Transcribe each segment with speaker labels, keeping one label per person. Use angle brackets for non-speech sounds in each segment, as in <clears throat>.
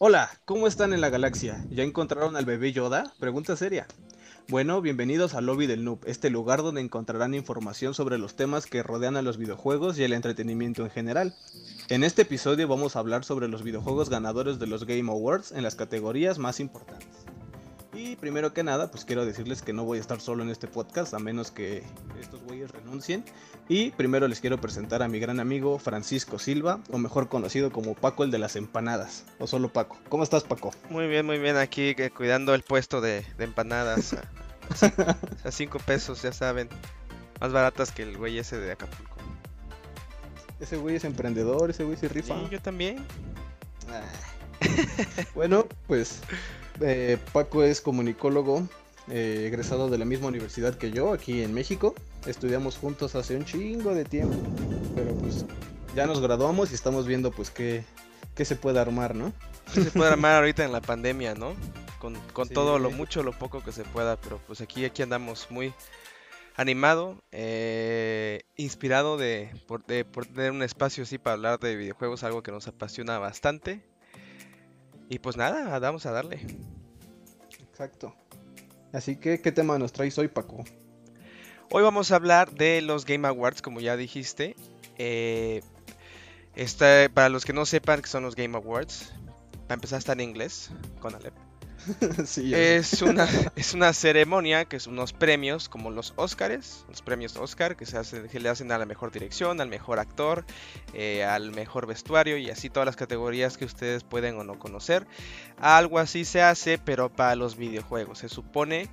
Speaker 1: Hola, ¿cómo están en la galaxia? ¿Ya encontraron al bebé Yoda? Pregunta seria. Bueno, bienvenidos al Lobby del Noob, este lugar donde encontrarán información sobre los temas que rodean a los videojuegos y el entretenimiento en general. En este episodio vamos a hablar sobre los videojuegos ganadores de los Game Awards en las categorías más importantes. Y primero que nada, pues quiero decirles que no voy a estar solo en este podcast, a menos que estos güeyes renuncien. Y primero les quiero presentar a mi gran amigo Francisco Silva, o mejor conocido como Paco el de las empanadas, o solo Paco. ¿Cómo estás, Paco?
Speaker 2: Muy bien, muy bien, aquí cuidando el puesto de, empanadas a 5 <laughs> pesos, ya saben, más baratas que el güey ese de Acapulco.
Speaker 1: Ese güey es emprendedor, ese güey se rifa.
Speaker 2: Sí, yo también.
Speaker 1: Ah. <laughs> bueno, pues eh, Paco es comunicólogo, eh, egresado de la misma universidad que yo, aquí en México. Estudiamos juntos hace un chingo de tiempo, pero pues ya nos graduamos y estamos viendo pues qué, qué se puede armar, ¿no?
Speaker 2: ¿Qué se puede armar ahorita en la pandemia, ¿no? Con, todo lo mucho, lo poco que se pueda, pero pues aquí, aquí andamos muy animado, eh, inspirado de por, de por tener un espacio así para hablar de videojuegos, algo que nos apasiona bastante. Y pues nada, vamos a darle.
Speaker 1: Exacto. Así que, ¿qué tema nos traes hoy, Paco?
Speaker 2: Hoy vamos a hablar de los Game Awards, como ya dijiste. Eh, para los que no sepan qué son los Game Awards, para empezar está en inglés, con Alep. <laughs> es, una, es una ceremonia que son unos premios como los Oscars, los premios Oscar que se hacen, que le hacen a la mejor dirección, al mejor actor, eh, al mejor vestuario y así todas las categorías que ustedes pueden o no conocer. Algo así se hace, pero para los videojuegos. Se supone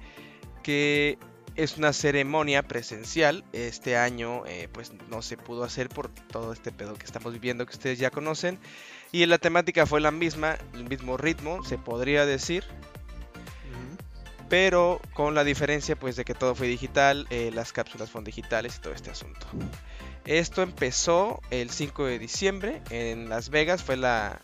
Speaker 2: que es una ceremonia presencial. Este año eh, pues no se pudo hacer por todo este pedo que estamos viviendo que ustedes ya conocen. Y la temática fue la misma, el mismo ritmo, se podría decir. Pero con la diferencia pues de que todo fue digital, eh, las cápsulas fueron digitales y todo este asunto. Esto empezó el 5 de diciembre en Las Vegas, fue la...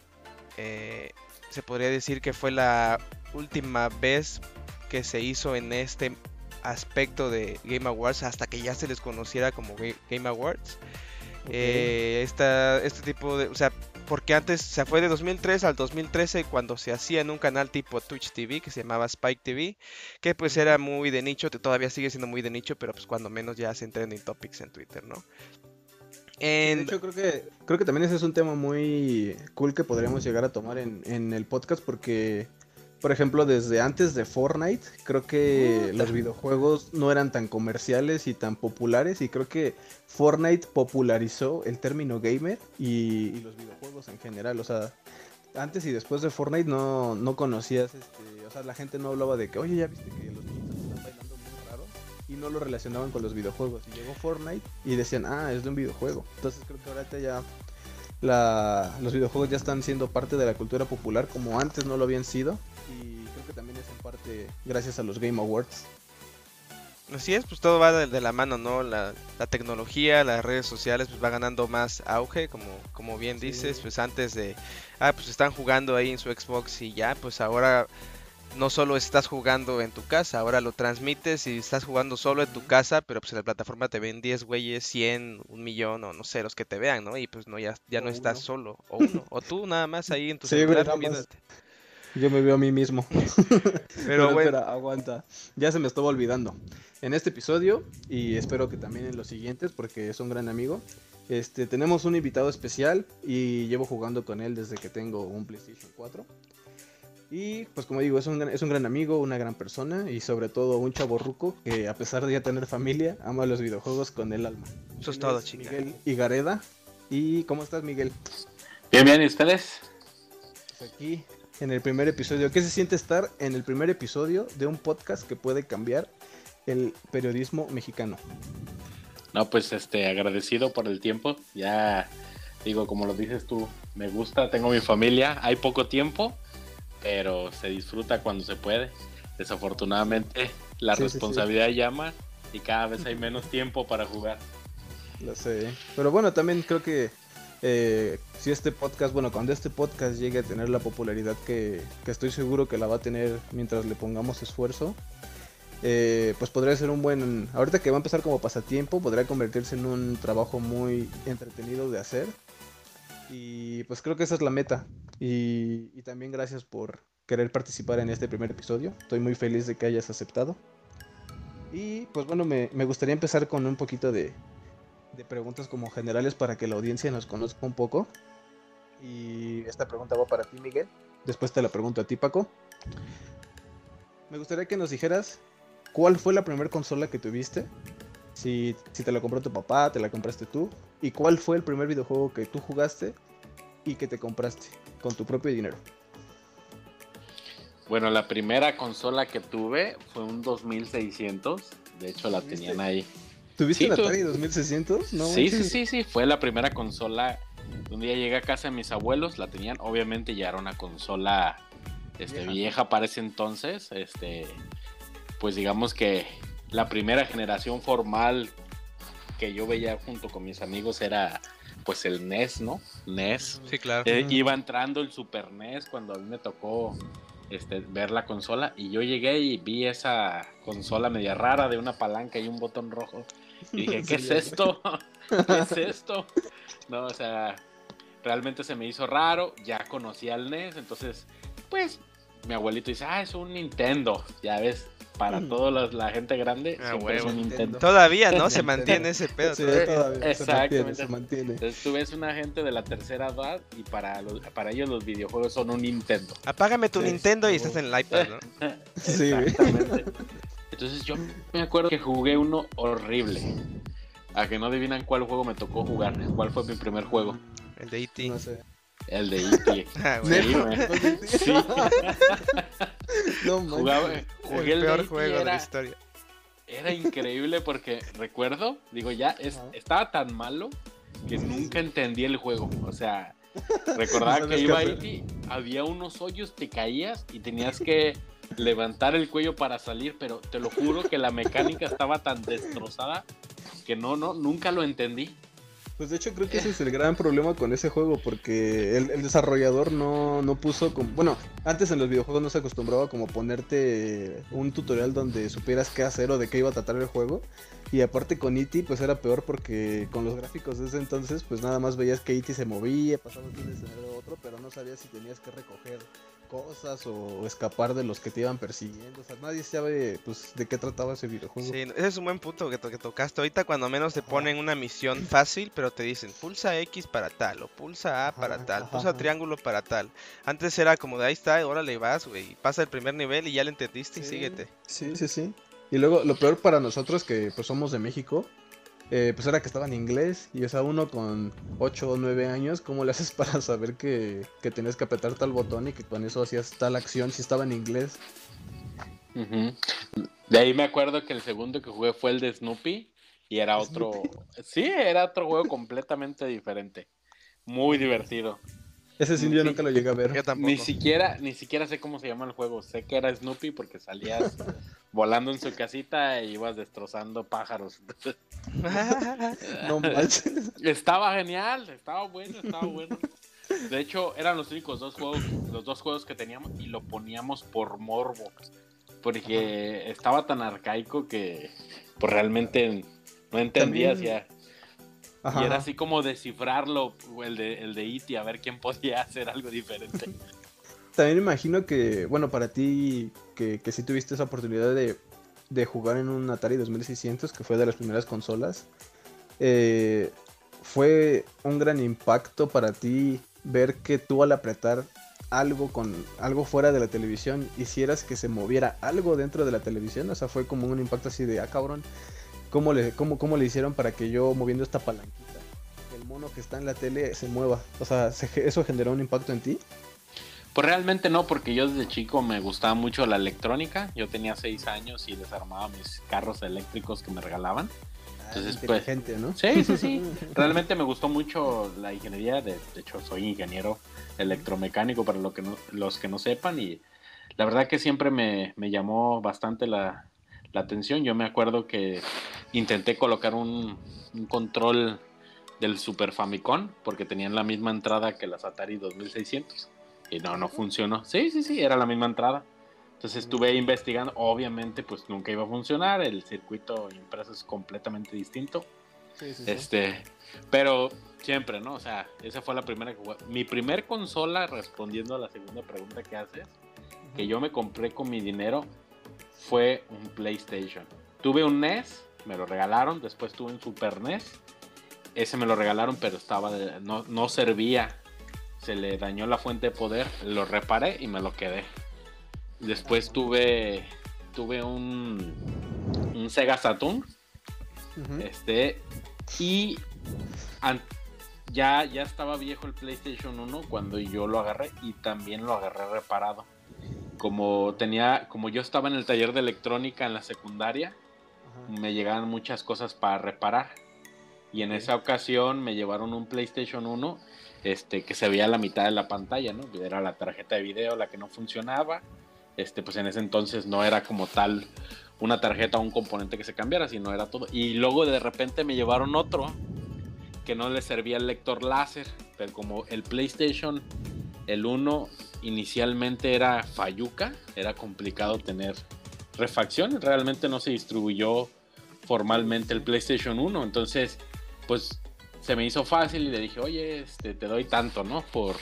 Speaker 2: Eh, se podría decir que fue la última vez que se hizo en este aspecto de Game Awards hasta que ya se les conociera como Game Awards. Eh, este tipo de, o sea, porque antes se fue de 2003 al 2013 cuando se hacía en un canal tipo Twitch TV que se llamaba Spike TV, que pues era muy de nicho, todavía sigue siendo muy de nicho, pero pues cuando menos ya hacen trending topics en Twitter, ¿no?
Speaker 1: De hecho, creo que, creo que también ese es un tema muy cool que podríamos llegar a tomar en, en el podcast porque por ejemplo, desde antes de Fortnite, creo que los videojuegos no eran tan comerciales y tan populares y creo que Fortnite popularizó el término gamer y, los videojuegos en general. O sea, antes y después de Fortnite no, no conocías, este, o sea, la gente no hablaba de que, oye, ya viste que los niños están bailando muy raro y no lo relacionaban con los videojuegos. Y llegó Fortnite y decían, ah, es de un videojuego. Entonces creo que ahorita ya la, los videojuegos ya están siendo parte de la cultura popular como antes no lo habían sido y creo que también es en parte gracias a los Game Awards.
Speaker 2: Así es, pues todo va de, la mano, ¿no? La, tecnología, las redes sociales, pues va ganando más auge, como, como bien dices, pues antes de, ah, pues están jugando ahí en su Xbox y ya, pues ahora no solo estás jugando en tu casa, ahora lo transmites y estás jugando solo en tu casa, pero pues en la plataforma te ven 10 güeyes, 100, un millón o no sé, los que te vean, ¿no? Y pues no ya, ya no estás solo, o uno, o tú nada más ahí en tu <laughs>
Speaker 1: sí, celular Yo me veo a mí mismo. <laughs> pero, bueno, aguanta. Ya se me estaba olvidando. En este episodio, y espero que también en los siguientes, porque es un gran amigo, este, tenemos un invitado especial y llevo jugando con él desde que tengo un PlayStation 4. Y pues como digo, es un, es un gran amigo, una gran persona y sobre todo un chavo ruco que a pesar de ya tener familia, ama los videojuegos con el alma.
Speaker 2: Eso es todo, chica.
Speaker 1: Miguel Igareda. ¿Y cómo estás, Miguel?
Speaker 3: Bien, bien, ¿y ustedes?
Speaker 1: Pues aquí, en el primer episodio. ¿Qué se siente estar en el primer episodio de un podcast que puede cambiar el periodismo mexicano?
Speaker 3: No, pues este, agradecido por el tiempo. Ya digo, como lo dices tú, me gusta, tengo mi familia, hay poco tiempo pero se disfruta cuando se puede. Desafortunadamente la responsabilidad llama y cada vez hay menos tiempo para jugar.
Speaker 1: Lo sé, pero bueno, también creo que eh, si este podcast, bueno, cuando este podcast llegue a tener la popularidad que, estoy seguro que la va a tener mientras le pongamos esfuerzo, eh, pues podría ser un buen, ahorita que va a empezar como pasatiempo, podría convertirse en un trabajo muy entretenido de hacer Y pues creo que esa es la meta. Y, y también gracias por querer participar en este primer episodio. Estoy muy feliz de que hayas aceptado. Y pues bueno, me, me gustaría empezar con un poquito de, de preguntas como generales para que la audiencia nos conozca un poco. Y esta pregunta va para ti, Miguel. Después te la pregunto a ti, Paco. Me gustaría que nos dijeras cuál fue la primera consola que tuviste. Si, si te la compró tu papá, te la compraste tú. Y cuál fue el primer videojuego que tú jugaste y que te compraste con tu propio dinero.
Speaker 3: Bueno, la primera consola que tuve fue un 2600. De hecho, la tenían ahí.
Speaker 1: ¿Tuviste la Atari 2600?
Speaker 3: sí, sí, sí, sí. Fue la primera consola. Un día llegué a casa de mis abuelos, la tenían. Obviamente ya era una consola este, vieja. para ese entonces. Este, pues digamos que la primera generación formal que yo veía junto con mis amigos era pues el NES, ¿no? NES.
Speaker 2: Sí, claro.
Speaker 3: Eh, iba entrando el Super NES cuando a mí me tocó este, ver la consola y yo llegué y vi esa consola media rara de una palanca y un botón rojo. Y dije, <laughs> ¿qué es esto? <laughs> ¿Qué es esto? No, o sea, realmente se me hizo raro, ya conocí al NES, entonces, pues, mi abuelito dice, ah, es un Nintendo, ya ves, para mm. toda la, gente grande,
Speaker 2: ah, es un Nintendo. Todavía, ¿no? Se mantiene ese pedo.
Speaker 1: Sí, todavía, Exactamente. Se mantiene,
Speaker 3: Entonces tú ves una gente de la tercera edad y para, para ellos los videojuegos son un Nintendo.
Speaker 2: Apágame tu Nintendo y estás en el iPad, ¿no? <laughs>
Speaker 3: sí, Exactamente. Entonces yo me acuerdo que jugué uno horrible. A que no adivinan cuál juego me tocó jugar. ¿Cuál fue mi primer juego?
Speaker 2: El de E.T.
Speaker 1: No sé.
Speaker 3: El de E.T. <laughs>
Speaker 2: Ah,
Speaker 3: sí, <laughs>
Speaker 1: no,
Speaker 3: Jugaba, jugué el,
Speaker 2: peor juego de la historia.
Speaker 3: Era increíble porque recuerdo, digo, ya es, estaba tan malo que nunca entendí el juego. O sea, <laughs> recordaba que iba E.T., había unos hoyos, te caías y tenías que levantar el cuello para salir, pero te lo juro que la mecánica estaba tan destrozada que no, no, nunca lo entendí.
Speaker 1: Pues de hecho creo que ese es el gran problema con ese juego, porque el, desarrollador no, no puso como... Bueno, antes en los videojuegos no se acostumbraba como ponerte un tutorial donde supieras qué hacer o de qué iba a tratar el juego. Y aparte con E.T. pues era peor porque con los gráficos de ese entonces pues nada más veías que E.T. se movía, pasaba de un escenario a otro, pero no sabías si tenías que recoger cosas o escapar de los que te iban persiguiendo. O sea, nadie sabe pues de qué trataba ese videojuego.
Speaker 2: Sí, ese es un buen punto que, que tocaste. Ahorita cuando menos te ponen una misión fácil, pero te dicen pulsa X para tal, o pulsa A para tal, pulsa triángulo para tal. Antes era como de ahí está, ahora le vas, güey, pasa el primer nivel y ya le entendiste y síguete.
Speaker 1: Sí, sí, sí. Y luego lo peor para nosotros que pues somos de México, eh, pues era que estaba en inglés. Y o sea, uno con 8 o 9 años, ¿cómo le haces <laughs> para saber que, que tenías que apretar tal botón y que con eso hacías tal acción si estaba en inglés?
Speaker 3: De ahí me acuerdo que el segundo que jugué fue el de Snoopy y era otro... Sí, era otro juego completamente diferente. Muy <laughs> divertido.
Speaker 1: Ese sí, yo nunca lo llegué a ver.
Speaker 3: Ni siquiera, ni siquiera sé cómo se llama el juego. Sé que era Snoopy porque salías <laughs> volando en su casita e ibas destrozando pájaros. <laughs>
Speaker 1: no manches.
Speaker 3: Estaba genial, estaba bueno, estaba bueno. De hecho, eran los únicos dos juegos, los dos juegos que teníamos y lo poníamos por morbo. Porque estaba tan arcaico que pues realmente no entendías ya. Y era así como descifrarlo, el de, el de E.T., a ver quién podía hacer algo diferente. <laughs>
Speaker 1: También imagino que, bueno, para ti, que, que sí tuviste esa oportunidad de, de, jugar en un Atari 2600, que fue de las primeras consolas, eh, fue un gran impacto para ti ver que tú al apretar algo con algo fuera de la televisión hicieras que se moviera algo dentro de la televisión, o sea, fue como un impacto así de, ah, cabrón, cómo le, cómo, cómo le hicieron para que yo moviendo esta palanquita, el mono que está en la tele se mueva. O sea, ¿eso generó un impacto en ti?
Speaker 3: Pues realmente no, porque yo desde chico me gustaba mucho la electrónica. Yo tenía seis años y desarmaba mis carros eléctricos que me regalaban.
Speaker 1: Ah, Entonces, pues, ¿no?
Speaker 3: Sí, sí, sí. <laughs> Realmente me gustó mucho la ingeniería. De, hecho, soy ingeniero electromecánico para lo que los que no sepan. Y la verdad que siempre me, me llamó bastante la, la atención. Yo me acuerdo que intenté colocar un, control del Super Famicom porque tenían la misma entrada que las Atari 2600 y no, no funcionó. Sí, sí, sí, era la misma entrada. Entonces estuve investigando, obviamente pues nunca iba a funcionar, el circuito impreso es completamente distinto. este, pero siempre, ¿no? O sea, esa fue la primera que jugué. Mi primer consola, respondiendo a la segunda pregunta que haces, que yo me compré con mi dinero, fue un PlayStation. Tuve un NES, me lo regalaron, después tuve un Super NES. Ese me lo regalaron, pero estaba no, no servía. Se le dañó la fuente de poder, lo reparé y me lo quedé. Después tuve tuve un, un Sega Saturn. Este. Y ya, ya estaba viejo el PlayStation 1 cuando yo lo agarré y también lo agarré reparado. Como tenía, como yo estaba en el taller de electrónica en la secundaria, me llegaban muchas cosas para reparar. Y en esa ocasión me llevaron un PlayStation 1 este, que se veía la mitad de la pantalla, ¿no? Era la tarjeta de video la que no funcionaba este, pues en ese entonces no era como tal una tarjeta o un componente que se cambiara, sino era todo. Y luego de repente me llevaron otro que no le servía el lector láser, pero como el PlayStation, el 1 inicialmente era Fayuca, era complicado tener refacciones, realmente no se distribuyó formalmente el PlayStation 1, entonces pues se me hizo fácil y le dije, oye, este, te doy tanto, ¿no? Por,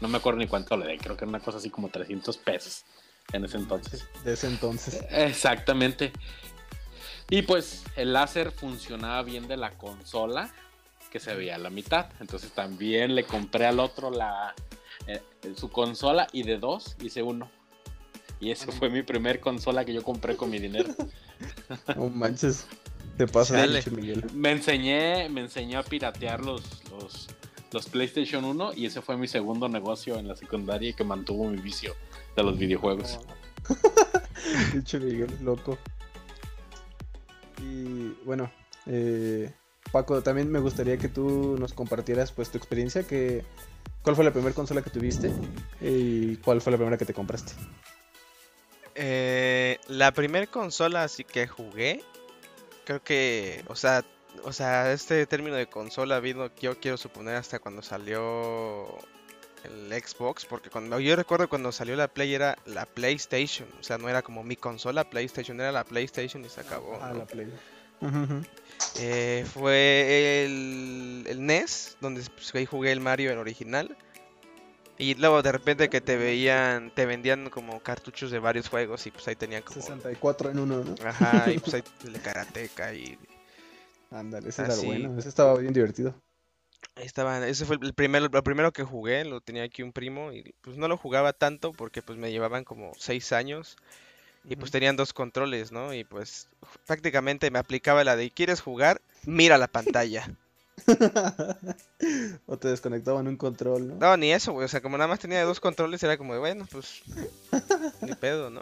Speaker 3: no me acuerdo ni cuánto le di, creo que era una cosa así como 300 pesos en ese entonces.
Speaker 1: De ese entonces.
Speaker 3: Exactamente. Y pues el láser funcionaba bien de la consola, que se veía a la mitad. Entonces también le compré al otro la, su consola y de dos hice uno. Y eso fue mi primer consola que yo compré con mi dinero.
Speaker 1: No manches. Te pasa,
Speaker 3: Miguel. Me enseñé, me enseñó a piratear los, los, los PlayStation 1 y ese fue mi segundo negocio en la secundaria que mantuvo mi vicio de los videojuegos. <laughs>
Speaker 1: Dicho Miguel, loco. Y bueno, eh, Paco, también me gustaría que tú nos compartieras pues tu experiencia, que, ¿cuál fue la primera consola que tuviste y cuál fue la primera que te compraste?
Speaker 2: Eh, la primera consola así que jugué, creo que, o sea, o sea, este término de consola vino, yo quiero suponer hasta cuando salió el Xbox, porque cuando yo recuerdo cuando salió la Play era la PlayStation, o sea, no era como mi consola PlayStation, era la PlayStation y se acabó.
Speaker 1: Ah, la
Speaker 2: Eh, fue el, el, NES, donde pues, ahí jugué el Mario en original. Y luego de repente que te veían, te vendían como cartuchos de varios juegos y pues ahí tenían como...
Speaker 1: 64 en uno, ¿no?
Speaker 2: Ajá, y pues ahí <laughs> el Karateka y...
Speaker 1: Ándale, ese era bueno, ese estaba bien divertido.
Speaker 2: Estaba, ese fue el primero, lo primero que jugué, lo tenía aquí un primo y pues no lo jugaba tanto porque pues me llevaban como seis años y pues tenían dos controles, ¿no? Y pues prácticamente me aplicaba la de ¿quieres jugar? Mira la pantalla. <laughs>
Speaker 1: o te desconectaban un control, ¿no?
Speaker 2: No, ni eso, güey. O sea, como nada más tenía dos controles, era como de, bueno, pues. ni <laughs> pedo, ¿no?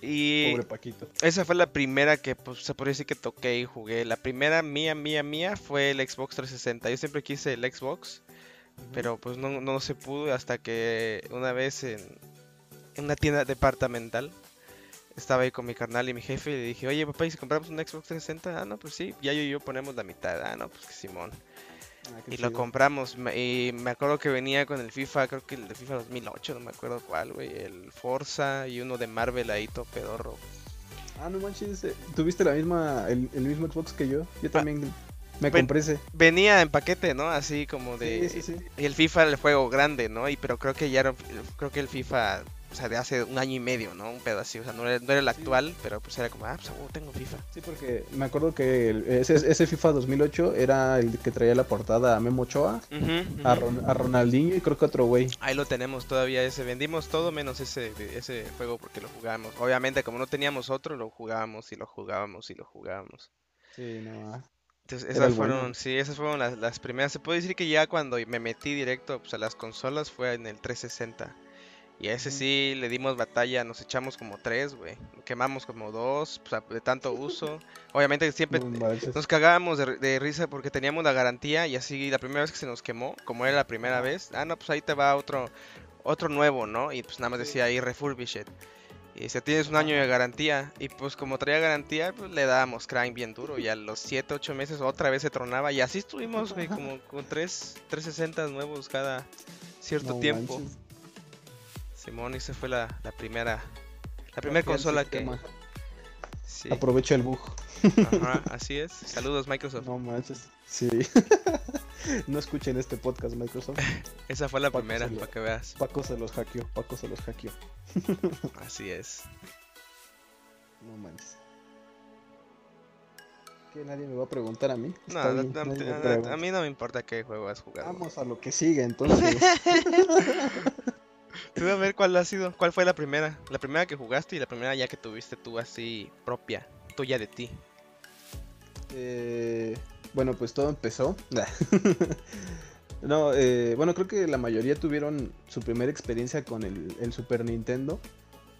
Speaker 2: Y.
Speaker 1: Pobre Paquito.
Speaker 2: Esa fue la primera que, pues, se podría decir que toqué y jugué. La primera mía, mía, mía fue el Xbox 360. Yo siempre quise el Xbox, pero pues no, no se pudo hasta que una vez en, en una tienda departamental estaba ahí con mi carnal y mi jefe y le dije, oye papá, ¿y si compramos un Xbox 360? Ah, no, pues sí, ya yo y yo ponemos la mitad. Ah, no, pues que Simón. Ah, y lo compramos. Y me acuerdo que venía con el FIFA, creo que el de FIFA 2008, no me acuerdo cuál, güey. El Forza y uno de Marvel ahí, todo pedorro.
Speaker 1: Ah, no manches, tuviste la misma, el, mismo Xbox que yo. Yo ah, también me compré ese.
Speaker 2: Venía en paquete, ¿no? Así como de... Sí, sí, sí. Y el FIFA era el juego grande, ¿no? Y pero creo que ya era, creo que el FIFA o sea, de hace un año y medio, ¿no? Un así, o sea, no era, el actual, pero pues era como, ah, pues tengo FIFA.
Speaker 1: Sí, porque me acuerdo que ese, ese, FIFA 2008 era el que traía la portada a Memo Ochoa, A, Ronaldinho y creo que otro güey.
Speaker 2: Ahí lo tenemos todavía ese, vendimos todo menos ese, ese juego porque lo jugábamos. Obviamente, como no teníamos otro, lo jugábamos y lo jugábamos y lo jugábamos.
Speaker 1: Sí, no. Ah.
Speaker 2: Entonces, esas fueron, sí, esas fueron las, las, primeras. Se puede decir que ya cuando me metí directo pues, a las consolas fue en el 360. Y a ese sí le dimos batalla, nos echamos como tres, güey. Quemamos como dos, sea, de tanto uso. <laughs> Obviamente siempre nos cagábamos de, risa porque teníamos la garantía y así la primera vez que se nos quemó, como era la primera vez, ah, no, pues ahí te va otro otro nuevo, ¿no? Y pues nada más decía ahí refurbished. Y si tienes un año de garantía, y pues como traía garantía, pues le dábamos crime bien duro. Y a los 7, 8 meses otra vez se tronaba. Y así estuvimos, güey, como <laughs> con 3, 360 nuevos cada cierto tiempo. Simón, esa fue la, la primera la primera consola que
Speaker 1: Aprovecha el bug.
Speaker 2: Ajá, <laughs> así es. Saludos, Microsoft.
Speaker 1: No manches. Sí. <laughs> no escuchen este podcast, Microsoft. <laughs>
Speaker 2: Esa fue la primera, para que veas.
Speaker 1: Paco se los hackeó, Paco se los hackeó.
Speaker 2: así es.
Speaker 1: No manches. Que nadie me va a preguntar a mí.
Speaker 2: No, a mí no me importa qué juego has jugado.
Speaker 1: Vamos a lo que sigue entonces.
Speaker 2: Tú a ver cuál ha sido, cuál fue la primera, la primera que jugaste y la primera ya que tuviste tú así propia, tuya de ti.
Speaker 1: Eh, bueno, pues todo empezó. <laughs> no, eh, bueno, creo que la mayoría tuvieron su primera experiencia con el, Super Nintendo,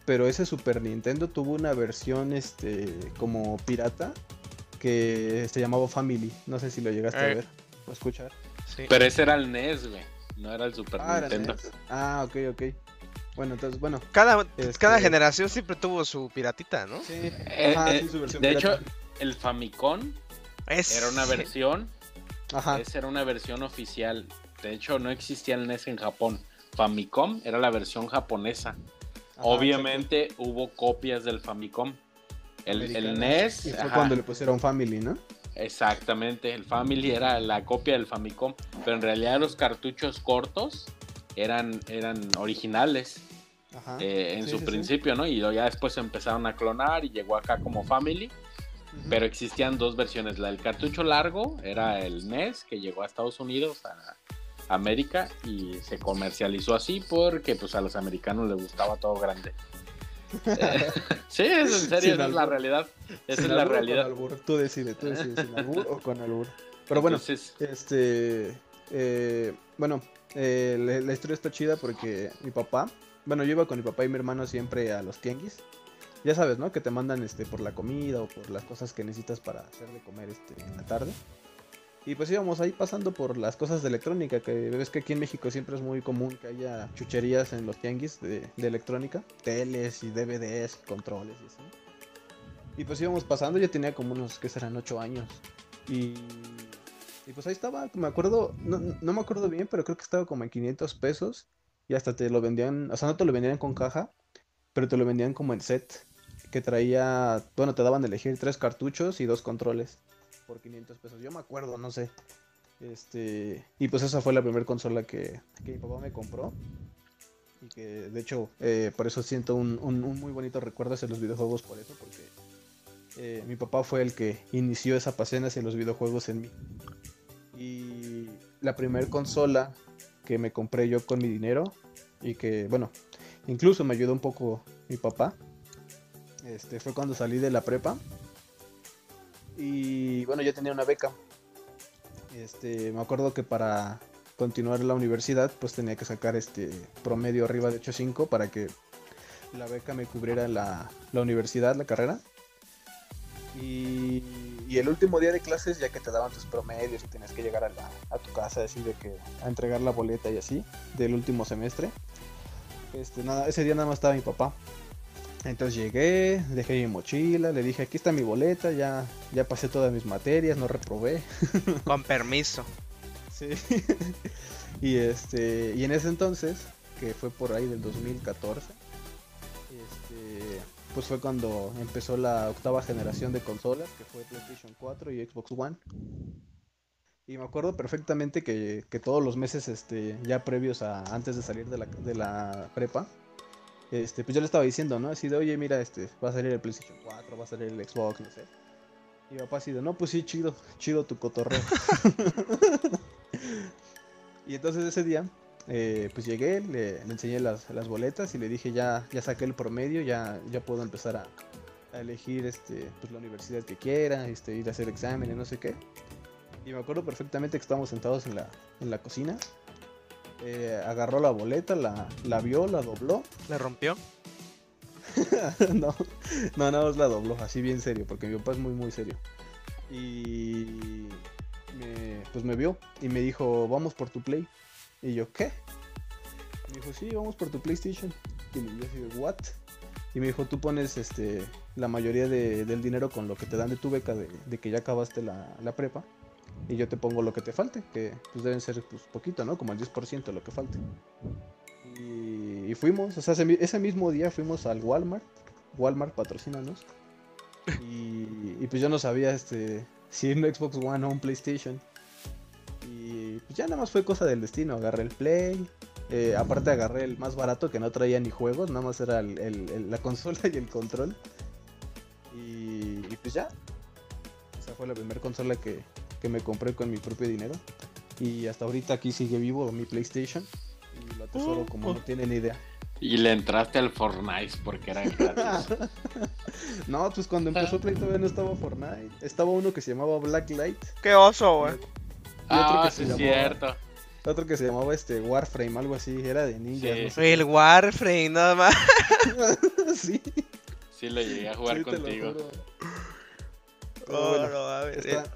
Speaker 1: pero ese Super Nintendo tuvo una versión, este, como pirata que se llamaba Family. No sé si lo llegaste a eh. ver o escuchar.
Speaker 3: Pero ese era el NES, güey. No era el Super ah, Nintendo.
Speaker 1: Ah, ok, ok. Bueno, entonces, bueno.
Speaker 2: Cada, cada este generación siempre tuvo su piratita, ¿no?
Speaker 3: Sí. Eh, eh, su versión de hecho, el Famicom era una versión. Ajá. Esa era una versión oficial. De hecho, no existía el NES en Japón. Famicom era la versión japonesa. Obviamente hubo copias del Famicom. El, el NES.
Speaker 1: Y fue cuando le pusieron Family, ¿no?
Speaker 3: Exactamente, el Family era la copia del Famicom, pero en realidad los cartuchos cortos eran, eran originales eh, en su principio, ¿no? Y ya después se empezaron a clonar y llegó acá como Family. Pero existían dos versiones. La del cartucho largo era el NES que llegó a Estados Unidos, a América, y se comercializó así porque pues a los americanos les gustaba todo grande. Sí, es en serio, esa es la realidad. Esa es la realidad.
Speaker 1: Tú decides, tú decides, sin albur o con albur. Pero bueno, este. Eh, bueno, eh, la, historia está chida porque mi papá. Bueno, yo iba con mi papá y mi hermano siempre a los tianguis. Ya sabes, ¿no? Que te mandan este por la comida o por las cosas que necesitas para hacer de comer este en la tarde. Y pues íbamos ahí pasando por las cosas de electrónica, que ves que aquí en México siempre es muy común que haya chucherías en los tianguis de, electrónica, teles y DVDs, controles y así. Y pues íbamos pasando, yo tenía como unos, que serán 8 años. Y, y pues ahí estaba, me acuerdo, no, no me acuerdo bien, pero creo que estaba como en 500 pesos. Y hasta te lo vendían, o sea, no te lo vendían con caja, pero te lo vendían como en set. Que traía, bueno, te daban de elegir tres cartuchos y dos controles por 500 pesos. Yo me acuerdo, no sé. Este, y pues esa fue la primera consola que, mi papá me compró. Y que de hecho, eh, por eso siento un, muy bonito recuerdo hacia los videojuegos, por eso, porque eh, mi papá fue el que inició esa pasión hacia los videojuegos en mí. Y la primera consola que me compré yo con mi dinero, y que, bueno, incluso me ayudó un poco mi papá, este, fue cuando salí de la prepa y bueno, yo tenía una beca. Este, me acuerdo que para continuar la universidad, pues tenía que sacar este promedio arriba de 8.5 para que la beca me cubriera la, universidad, la carrera. Y, el último día de clases, ya que te daban tus promedios y tenías que llegar a, a tu casa, decir de que a entregar la boleta y así, del último semestre. Este, nada, ese día nada más estaba mi papá. Entonces llegué, dejé mi mochila, le dije, aquí está mi boleta, ya, ya pasé todas mis materias, no reprobé. <laughs>
Speaker 2: Con permiso.
Speaker 1: Sí. <laughs> y este, y en ese entonces, que fue por ahí del 2014, este, pues fue cuando empezó la octava generación de consolas, que fue PlayStation 4 y Xbox One. Y me acuerdo perfectamente que, que todos los meses, este, ya previos a antes de salir de la, de la prepa, este, pues yo le estaba diciendo, ¿no? Así de, oye, mira, este, va a salir el PlayStation 4, va a salir el Xbox, no sé. Y mi papá así de, no, pues sí, chido, chido tu cotorreo. <laughs> y entonces ese día, eh, pues llegué, le, enseñé las, boletas y le dije, ya, ya saqué el promedio, ya, ya puedo empezar a, elegir este, pues, la universidad que quiera, este, ir a hacer exámenes, no sé qué. Y me acuerdo perfectamente que estábamos sentados en la, en la cocina eh, agarró la boleta, la, la vio, la dobló.
Speaker 2: ¿La rompió? <laughs>
Speaker 1: no, no, no, la dobló, así bien serio, porque mi papá es muy, muy serio. Y me, pues me vio y me dijo, vamos por tu play. Y yo, ¿qué? Me dijo, sí, vamos por tu PlayStation. Y yo dije, ¿what? Y me dijo, tú pones este la mayoría del dinero con lo que te dan de tu beca de, de que ya acabaste la, la prepa y yo te pongo lo que te falte, que pues deben ser pues poquito, ¿no? Como el 10% lo que falte. Y, fuimos, o sea, ese, mismo día fuimos al Walmart, Walmart patrocínanos. Y, pues yo no sabía este si un Xbox One o un PlayStation. Y pues ya nada más fue cosa del destino. Agarré el Play. Eh, aparte agarré el más barato que no traía ni juegos, nada más era la <laughs> consola y el control. Y, pues ya. Esa fue la primera consola que, que me compré con mi propio dinero. Y hasta ahorita aquí sigue vivo mi PlayStation. Y lo atesoro como no tienen idea.
Speaker 3: Y le entraste al Fortnite porque era gratis. <laughs>
Speaker 1: no, pues cuando empezó Play todavía no estaba Fortnite. Estaba uno que se llamaba Blacklight.
Speaker 2: Qué oso, güey.
Speaker 3: Ah, sí, es cierto.
Speaker 1: Otro que se llamaba este Warframe, algo así, era de ninja.
Speaker 2: El Warframe, nada más. <laughs>
Speaker 1: sí.
Speaker 3: Sí, lo llegué a jugar contigo.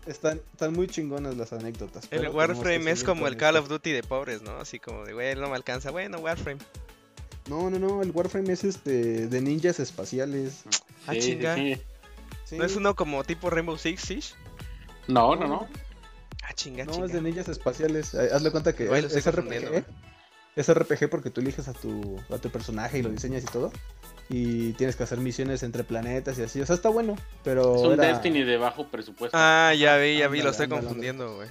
Speaker 1: Están, están, muy chingonas las anécdotas.
Speaker 2: El Warframe es como el Call of Duty de pobres, ¿no? Así como de, güey, no me alcanza. Bueno, Warframe.
Speaker 1: No, no, no, el Warframe es este de ninjas espaciales.
Speaker 2: ah, chinga. ¿No es uno como tipo Rainbow Six Siege?
Speaker 3: No, no, no.
Speaker 2: Ah, chinga,
Speaker 1: No, es de ninjas espaciales. Eh, hazle cuenta que es, RPG. Es RPG porque tú eliges a tu, a tu personaje y lo diseñas y todo. Y tienes que hacer misiones entre planetas y así. O sea, está bueno, pero.
Speaker 3: Es un Destiny de bajo presupuesto.
Speaker 2: Ah, ya vi, ya vi, lo estoy confundiendo, güey.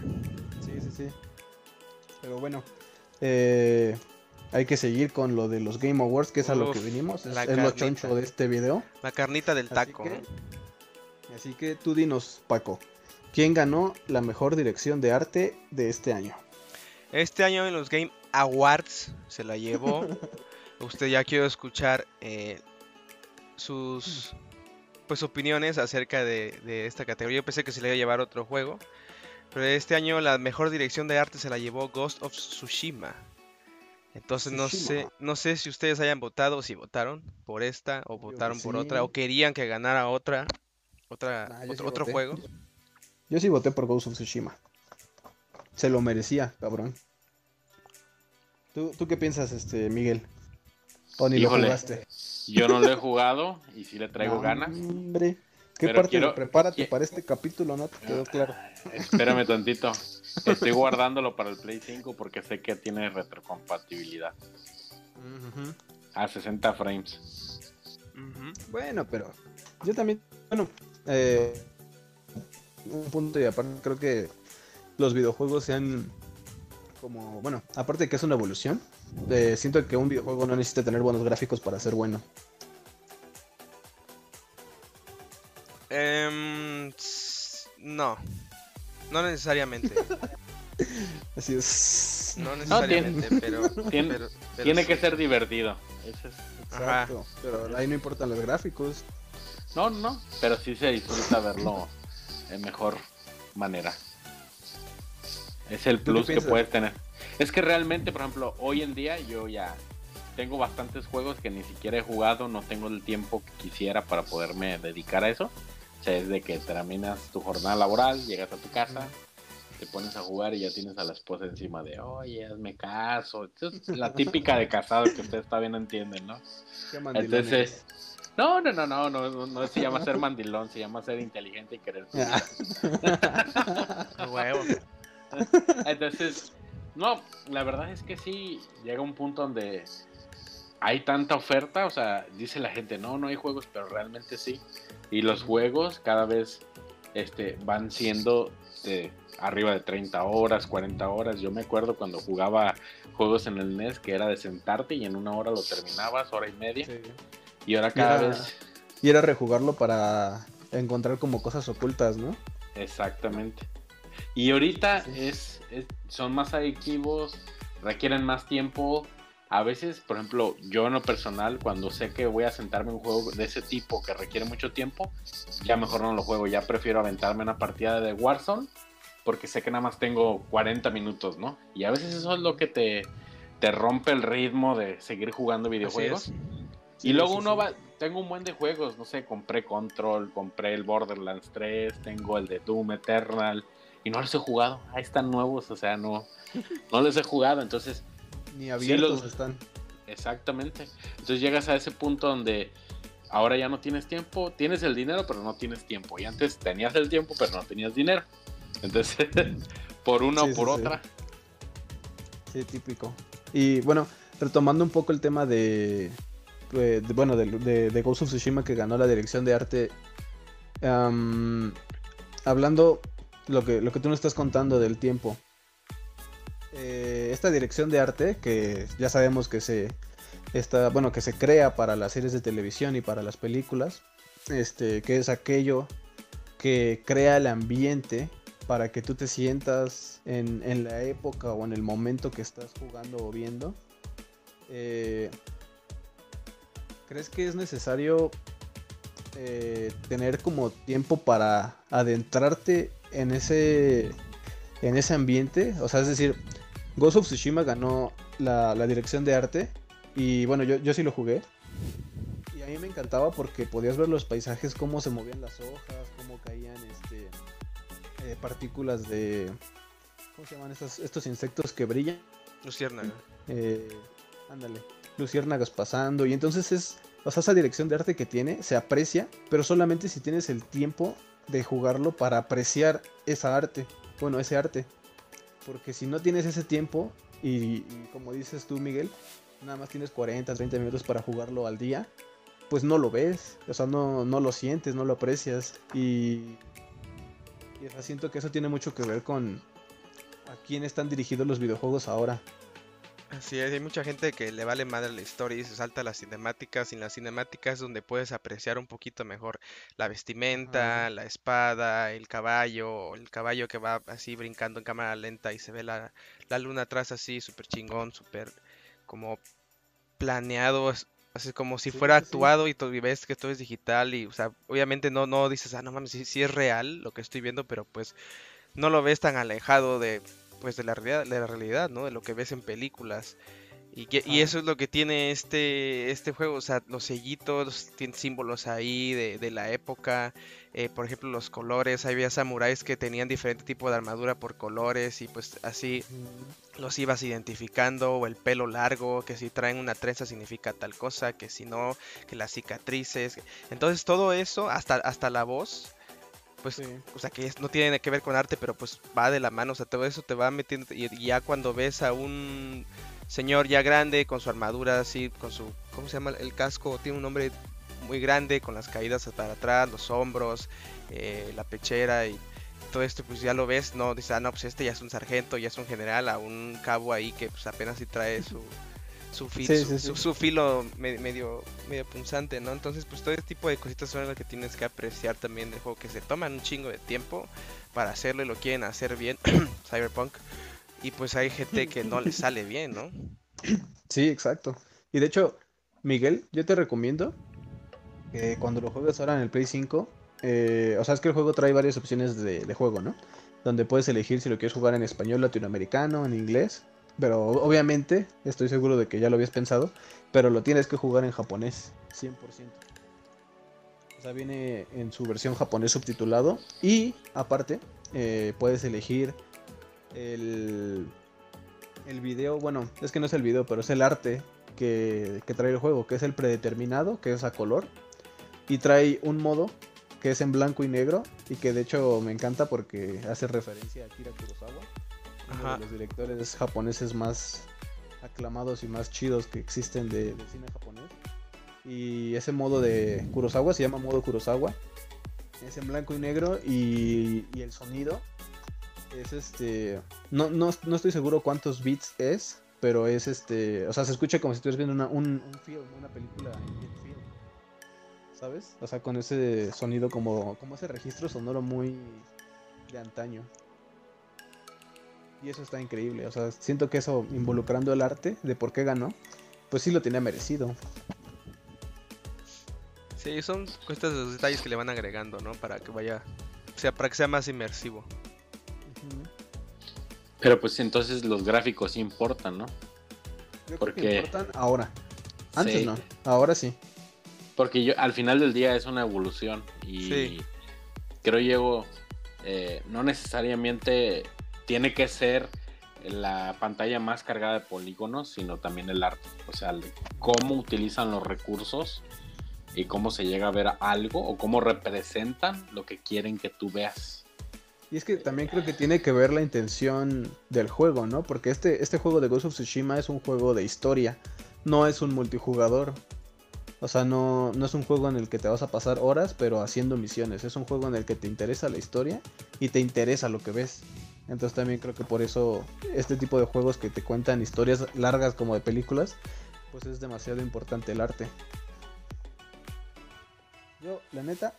Speaker 1: Sí, sí, sí. Pero bueno. Eh, hay que seguir con lo de los Game Awards, que es a lo que vinimos. Es, lo choncho de este video.
Speaker 2: La carnita del taco.
Speaker 1: Así que, tú dinos, Paco. ¿Quién ganó la mejor dirección de arte de este año?
Speaker 2: Este año en los Game Awards se la llevó. <laughs> Usted ya quiero escuchar eh, sus pues opiniones acerca de, de, esta categoría. Yo pensé que se le iba a llevar otro juego. Pero este año la mejor dirección de arte se la llevó Ghost of Tsushima. Entonces no sé, no sé si ustedes hayan votado o si votaron por esta o votaron por otra o querían que ganara otra, otra, otro, juego.
Speaker 1: Yo sí voté por Ghost of Tsushima. Se lo merecía, cabrón. ¿Tú, qué piensas, este, Miguel?
Speaker 3: ¿O ni lo jugaste? Yo no lo he <laughs> jugado y sí le traigo ganas.
Speaker 1: Hombre. ¿Qué parte prepárate para este capítulo? No te quedó claro.
Speaker 3: Espérame tantito. <laughs> Estoy guardándolo para el Play 5 porque sé que tiene retrocompatibilidad. A 60 frames.
Speaker 1: Bueno, pero yo también, bueno, eh, un punto y aparte creo que los videojuegos sean como, bueno, aparte de que es una evolución, eh, siento que un videojuego no necesita tener buenos gráficos para ser bueno.
Speaker 2: Eh, no, no necesariamente. <laughs>
Speaker 1: Así es.
Speaker 2: No necesariamente, <laughs> pero,
Speaker 3: tiene, que ser divertido.
Speaker 1: Exacto. Pero ahí no importan los gráficos.
Speaker 3: No, no, pero sí se disfruta verlo de mejor manera. Es el plus que puedes tener. Es que realmente, por ejemplo, hoy en día yo ya tengo bastantes juegos que ni siquiera he jugado, no tengo el tiempo que quisiera para poderme dedicar a eso. O sea, es de que terminas tu jornada laboral, llegas a tu casa, te pones a jugar y ya tienes a la esposa encima de, oye, hazme caso. Es la típica de casado que ustedes todavía no entienden, ¿no? Entonces, no, no, no, no, no, no, se llama ser mandilón, se llama ser inteligente y querer. <laughs>
Speaker 2: huevo.
Speaker 3: Entonces, no, la verdad es que sí, llega un punto donde hay tanta oferta, o sea, dice la gente, no, no hay juegos, pero realmente sí. Y los juegos cada vez este, van siendo de arriba de 30 horas, 40 horas. Yo me acuerdo cuando jugaba juegos en el NES que era de sentarte y en una hora lo terminabas, hora y media. Y ahora cada vez...
Speaker 1: Y era rejugarlo para encontrar como cosas ocultas, ¿no?
Speaker 3: Exactamente. Y ahorita es, son más adictivos, requieren más tiempo, a veces, por ejemplo, yo en lo personal, cuando sé que voy a sentarme en un juego de ese tipo que requiere mucho tiempo, ya mejor no lo juego, ya prefiero aventarme una partida de Warzone porque sé que nada más tengo 40 minutos, ¿no? Y a veces eso es lo que te, te rompe el ritmo de seguir jugando videojuegos. y luego uno va, tengo un buen de juegos, no sé, compré Control, compré el Borderlands 3, tengo el de Doom Eternal y no los he jugado. Ahí están nuevos, o sea, no, no les he jugado, entonces
Speaker 1: ni abiertos están.
Speaker 3: Exactamente. Entonces llegas a ese punto donde ahora ya no tienes tiempo, tienes el dinero, pero no tienes tiempo. Y antes tenías el tiempo, pero no tenías dinero. Entonces, <laughs> por una o por otra.
Speaker 1: Sí. típico. Y bueno, retomando un poco el tema de, bueno, de, de, Ghost of Tsushima que ganó la dirección de arte. hablando lo que, lo que tú nos estás contando del tiempo. Eh, esta dirección de arte, que ya sabemos que se está, bueno, que se crea para las series de televisión y para las películas, este, que es aquello que crea el ambiente para que tú te sientas en, en la época o en el momento que estás jugando o viendo. Eh, ¿Crees que es necesario eh, tener como tiempo para adentrarte en ese en ese ambiente? O sea, es decir, Ghost of Tsushima ganó la, dirección de arte y bueno, yo, yo sí lo jugué. Y a mí me encantaba porque podías ver los paisajes, cómo se movían las hojas, cómo caían este eh, partículas de... ¿Cómo se llaman estos, estos insectos que brillan?
Speaker 2: Luciérnaga.
Speaker 1: Eh, ándale, luciérnagas pasando. Y entonces es, o sea, esa dirección de arte que tiene se aprecia, pero solamente si tienes el tiempo de jugarlo para apreciar esa arte. Bueno, ese arte. Porque si no tienes ese tiempo, y, como dices tú, Miguel, nada más tienes 40, 30 minutos para jugarlo al día, pues no lo ves, o sea, no, no lo sientes, no lo aprecias. Y, y siento que eso tiene mucho que ver con a quién están dirigidos los videojuegos ahora.
Speaker 2: Así es, hay mucha gente que le vale madre la historia y se salta las cinemáticas. Y en las cinemáticas es donde puedes apreciar un poquito mejor la vestimenta, la espada, el caballo, el caballo que va así brincando en cámara lenta y se ve la, luna atrás así, súper chingón, súper como planeado, así como si fuera actuado y, todo, ves que todo es digital. Y, o sea, obviamente no, no dices, ah, no mames, sí es real lo que estoy viendo, pero pues no lo ves tan alejado de pues de la realidad, de la realidad, ¿no? De lo que ves en películas. Y, y eso es lo que tiene este, este juego, o sea, los sellitos, tienen símbolos ahí de, de la época, eh, por ejemplo los colores, había samuráis que tenían diferente tipo de armadura por colores y pues así los ibas identificando, o el pelo largo, que si traen una trenza significa tal cosa, que si no, que las cicatrices, entonces todo eso, hasta, hasta la voz, pues, o sea, que no tiene que ver con arte, pero pues va de la mano, o sea, todo eso te va metiendo, y, ya cuando ves a un señor ya grande, con su armadura así, con su, ¿cómo se llama? El casco, tiene un nombre muy grande, con las caídas para atrás, los hombros, eh, la pechera y todo esto, pues ya lo ves, no, dices, ah, no, pues este ya es un sargento, ya es un general, a un cabo ahí que pues apenas si trae su su, su, filo medio, medio punzante, ¿no? Entonces, pues todo este tipo de cositas son las que tienes que apreciar también del juego, que se toman un chingo de tiempo para hacerlo y lo quieren hacer bien, <clears throat> Cyberpunk, y pues hay gente que no le sale bien, ¿no? <clears throat>
Speaker 1: Sí, exacto. Y de hecho, Miguel, yo te recomiendo que cuando lo juegues ahora en el Play 5, eh, o sea, es que el juego trae varias opciones de, de juego, ¿no? Donde puedes elegir si lo quieres jugar en español latinoamericano, en inglés pero obviamente, estoy seguro de que ya lo habías pensado, pero lo tienes que jugar en japonés, 100%. O sea, viene en su versión japonés subtitulado y aparte eh, puedes elegir el, el video, bueno, es que no es el video, pero es el arte que, que trae el juego, que es el predeterminado, que es a color, y trae un modo que es en blanco y negro y que de hecho me encanta porque hace referencia a Kira Kurosawa uno de los directores japoneses más aclamados y más chidos que existen de, cine japonés. Y ese modo de Kurosawa se llama modo Kurosawa. Es en blanco y negro y, el sonido es este. No, no, estoy seguro cuántos bits es, pero es este. O sea, se escucha como si estuvieras viendo una, un, film, una película en film. ¿Sabes? O sea, con ese sonido como, como ese registro sonoro muy de antaño. Y eso está increíble. O sea, siento que eso, involucrando el arte de por qué ganó, pues sí lo tenía merecido.
Speaker 2: Sí, son cuestas de los detalles que le van agregando, ¿no? Para que vaya, o sea, para que sea más inmersivo.
Speaker 3: Pero pues entonces los gráficos importan, ¿no?
Speaker 1: Porque importan ahora. Antes no, ahora sí.
Speaker 3: Porque yo al final del día es una evolución y creo yo eh, no necesariamente tiene que ser la pantalla más cargada de polígonos, sino también el arte. O sea, cómo utilizan los recursos y cómo se llega a ver algo o cómo representan lo que quieren que tú veas.
Speaker 1: Y es que también creo que tiene que ver la intención del juego, ¿no? Porque este, este juego de Ghost of Tsushima es un juego de historia, no es un multijugador. O sea, no, no es un juego en el que te vas a pasar horas, pero haciendo misiones. Es un juego en el que te interesa la historia y te interesa lo que ves. Entonces también creo que por eso este tipo de juegos que te cuentan historias largas como de películas, pues es demasiado importante el arte. Yo, la neta,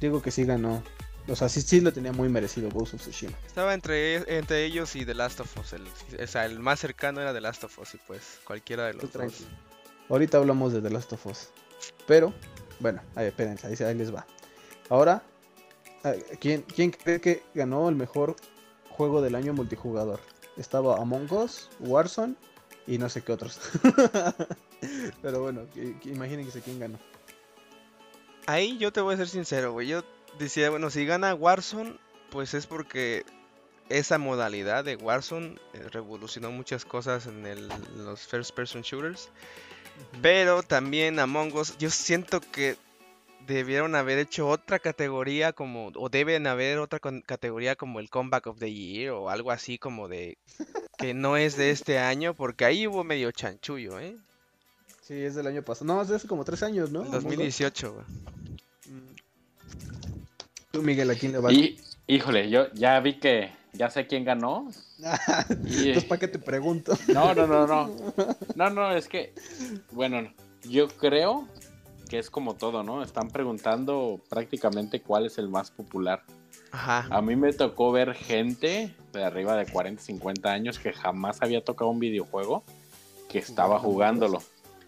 Speaker 1: digo que sí ganó. O sea, sí, sí lo tenía muy merecido Ghost of Tsushima.
Speaker 2: Estaba entre, entre ellos y The Last of Us. El, o sea, el más cercano era The Last of Us y pues cualquiera de los dos.
Speaker 1: Ahorita hablamos de The Last of Us. Pero, bueno, ahí, espérense, ahí, les va. Ahora, ¿quién, ¿quién cree que ganó el mejor juego del año multijugador? Estaba Among Us, Warzone y no sé qué otros. <laughs> Pero bueno, imagínense quién ganó.
Speaker 2: Ahí yo te voy a ser sincero, güey. Yo decía, bueno, si gana Warzone, pues es porque esa modalidad de Warzone eh, revolucionó muchas cosas en los first person shooters. Pero también Among Us, yo siento que debieron haber hecho otra categoría como, o deben haber otra categoría como el Comeback of the Year o algo así como de que no es de este año, porque ahí hubo medio chanchullo, ¿eh?
Speaker 1: Sí, es del año pasado. No, es hace como tres años, ¿no?
Speaker 2: 2018, güey.
Speaker 1: Tú, Miguel, ¿a quién le vas?
Speaker 3: Y, híjole, yo ya vi que ya sé quién ganó. <laughs>
Speaker 1: Entonces, ¿para qué te pregunto?
Speaker 3: No, no, no, no. <laughs> No, no, es que, bueno, yo creo que es como todo, ¿no? Están preguntando prácticamente cuál es el más popular. Ajá. A mí me tocó ver gente de arriba de 40, 50 años que jamás había tocado un videojuego que estaba jugándolo.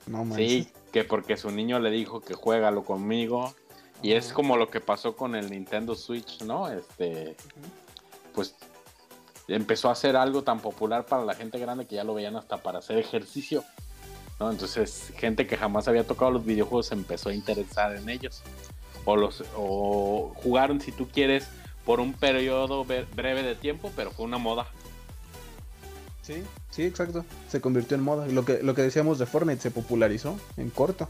Speaker 3: No Sí, que porque su niño le dijo que juégalo conmigo. Y es como lo que pasó con el Nintendo Switch, ¿no? Este, pues empezó a ser algo tan popular para la gente grande que ya lo veían hasta para hacer ejercicio. ¿No? Entonces, gente que jamás había tocado los videojuegos se empezó a interesar en ellos. O, los, o jugaron, si tú quieres, por un periodo breve de tiempo, pero fue una moda.
Speaker 1: Sí, sí, exacto. Se convirtió en moda. Lo que, lo que decíamos de Fortnite se popularizó en corto.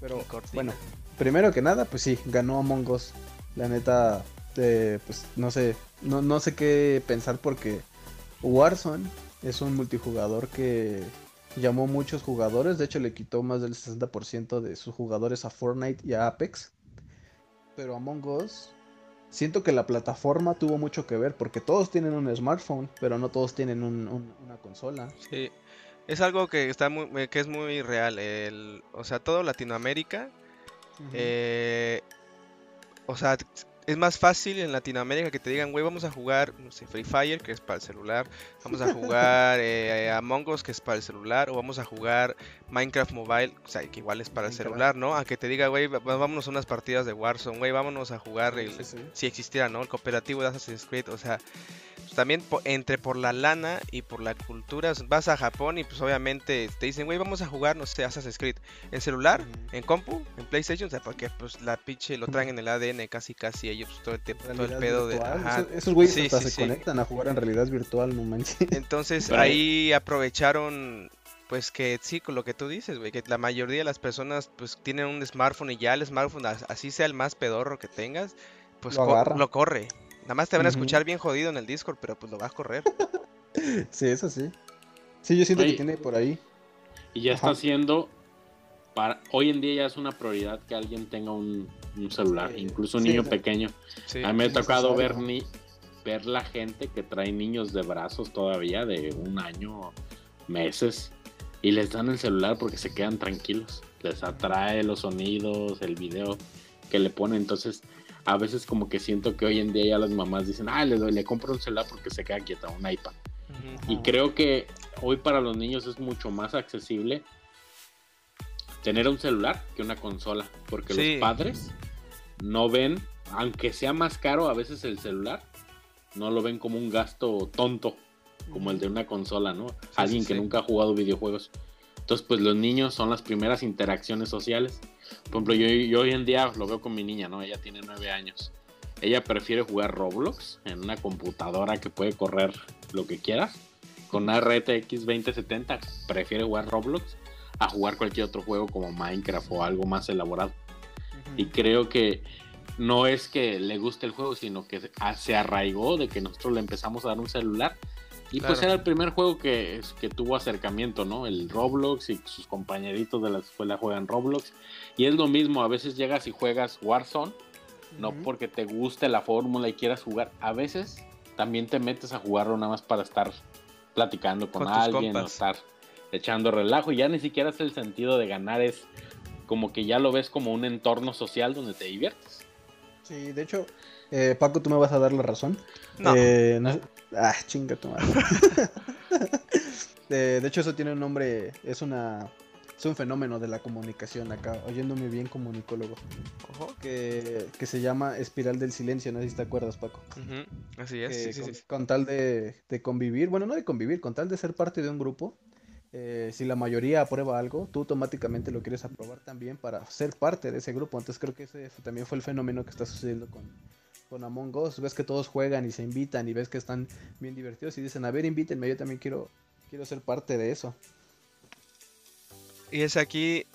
Speaker 1: Pero, bueno, primero que nada, pues sí, ganó Among Us. La neta, pues no sé, no, no sé qué pensar porque Warzone es un multijugador que llamó muchos jugadores, de hecho le quitó más del 60% de sus jugadores a Fortnite y a Apex. Pero Among Us, siento que la plataforma tuvo mucho que ver porque todos tienen un smartphone, pero no todos tienen una consola.
Speaker 2: Sí, es algo que está muy, que es muy real. El, o sea, todo Latinoamérica, eh, o sea, es más fácil en Latinoamérica que te digan, güey, vamos a jugar, no sé, Free Fire, que es para el celular, vamos a jugar <laughs> eh, Among Us, que es para el celular, o vamos a jugar Minecraft Mobile, o sea, que igual es para el celular, ¿no? A que te diga, güey, vámonos a unas partidas de Warzone, güey, vámonos a jugar, si existiera, ¿no? El cooperativo de Assassin's Creed, o sea, pues, también entre por la lana y por la cultura, vas a Japón y pues obviamente te dicen, güey, vamos a jugar, no sé, Assassin's Creed en celular, en compu, en PlayStation, o sea, porque pues la pinche lo traen en el ADN casi casi ellos pues, todo el, todo el pedo de...
Speaker 1: Esos güeyes hasta se conectan a jugar en realidad virtual, no manches. <laughs>
Speaker 2: Entonces ahí aprovecharon pues que sí, con lo que tú dices, güey, que la mayoría de las personas pues tienen un smartphone y ya el smartphone, así sea el más pedorro que tengas, pues lo corre. Nada más te van a escuchar bien jodido en el Discord, pero pues lo vas a correr. <laughs>
Speaker 1: sí, eso sí. Sí, yo siento que tiene por ahí.
Speaker 3: Y ya está haciendo. Para, hoy en día ya es una prioridad que alguien tenga un, celular, incluso un niño pequeño. a mí me ha tocado ver, ni, ver la gente que trae niños de brazos todavía de un año, meses, y les dan el celular porque se quedan tranquilos. Les atrae los sonidos, el video que le ponen. Entonces, a veces como que siento que hoy en día ya las mamás dicen, ah, le, doy, le compro un celular porque se queda quieta, un iPad. Y creo que hoy para los niños es mucho más accesible tener un celular que una consola, porque los padres no ven, aunque sea más caro a veces el celular, no lo ven como un gasto tonto, como el de una consola, ¿no? Alguien que nunca ha jugado videojuegos. Entonces, pues los niños son las primeras interacciones sociales. Por ejemplo, yo, hoy en día lo veo con mi niña, ¿no? Ella tiene nueve años. Ella prefiere jugar Roblox en una computadora que puede correr lo que quieras. Con una RTX 2070 prefiere jugar Roblox a jugar cualquier otro juego como Minecraft o algo más elaborado. Y creo que no es que le guste el juego, sino que se arraigó de que nosotros le empezamos a dar un celular Y pues era el primer juego que, que tuvo acercamiento, ¿no? El Roblox y sus compañeritos de la escuela juegan Roblox. Y es lo mismo, a veces llegas y juegas Warzone, no porque te guste la fórmula y quieras jugar. A veces también te metes a jugarlo nada más para estar platicando con, alguien o estar echando relajo. Y ya ni siquiera es el sentido de ganar, es como que ya lo ves como un entorno social donde te diviertes.
Speaker 1: Sí, de hecho, eh, Paco, tú me vas a dar la razón. No. Eh, ah, chinga tu madre. <laughs> de, hecho, eso tiene un nombre, es una... Es un fenómeno de la comunicación acá, oyéndome bien comunicólogo. Ojo. Que, se llama espiral del silencio, no sé si te acuerdas, Paco.
Speaker 2: Así es.
Speaker 1: con, con, tal de, de, convivir, bueno, no de convivir, con tal de ser parte de un grupo, eh, si la mayoría aprueba algo, tú automáticamente lo quieres aprobar también para ser parte de ese grupo. Entonces creo que ese también fue el fenómeno que está sucediendo con, con Among Us. Ves que todos juegan y se invitan y ves que están bien divertidos y dicen, a ver, invítenme, yo también quiero, quiero ser parte de eso.
Speaker 2: Y es aquí,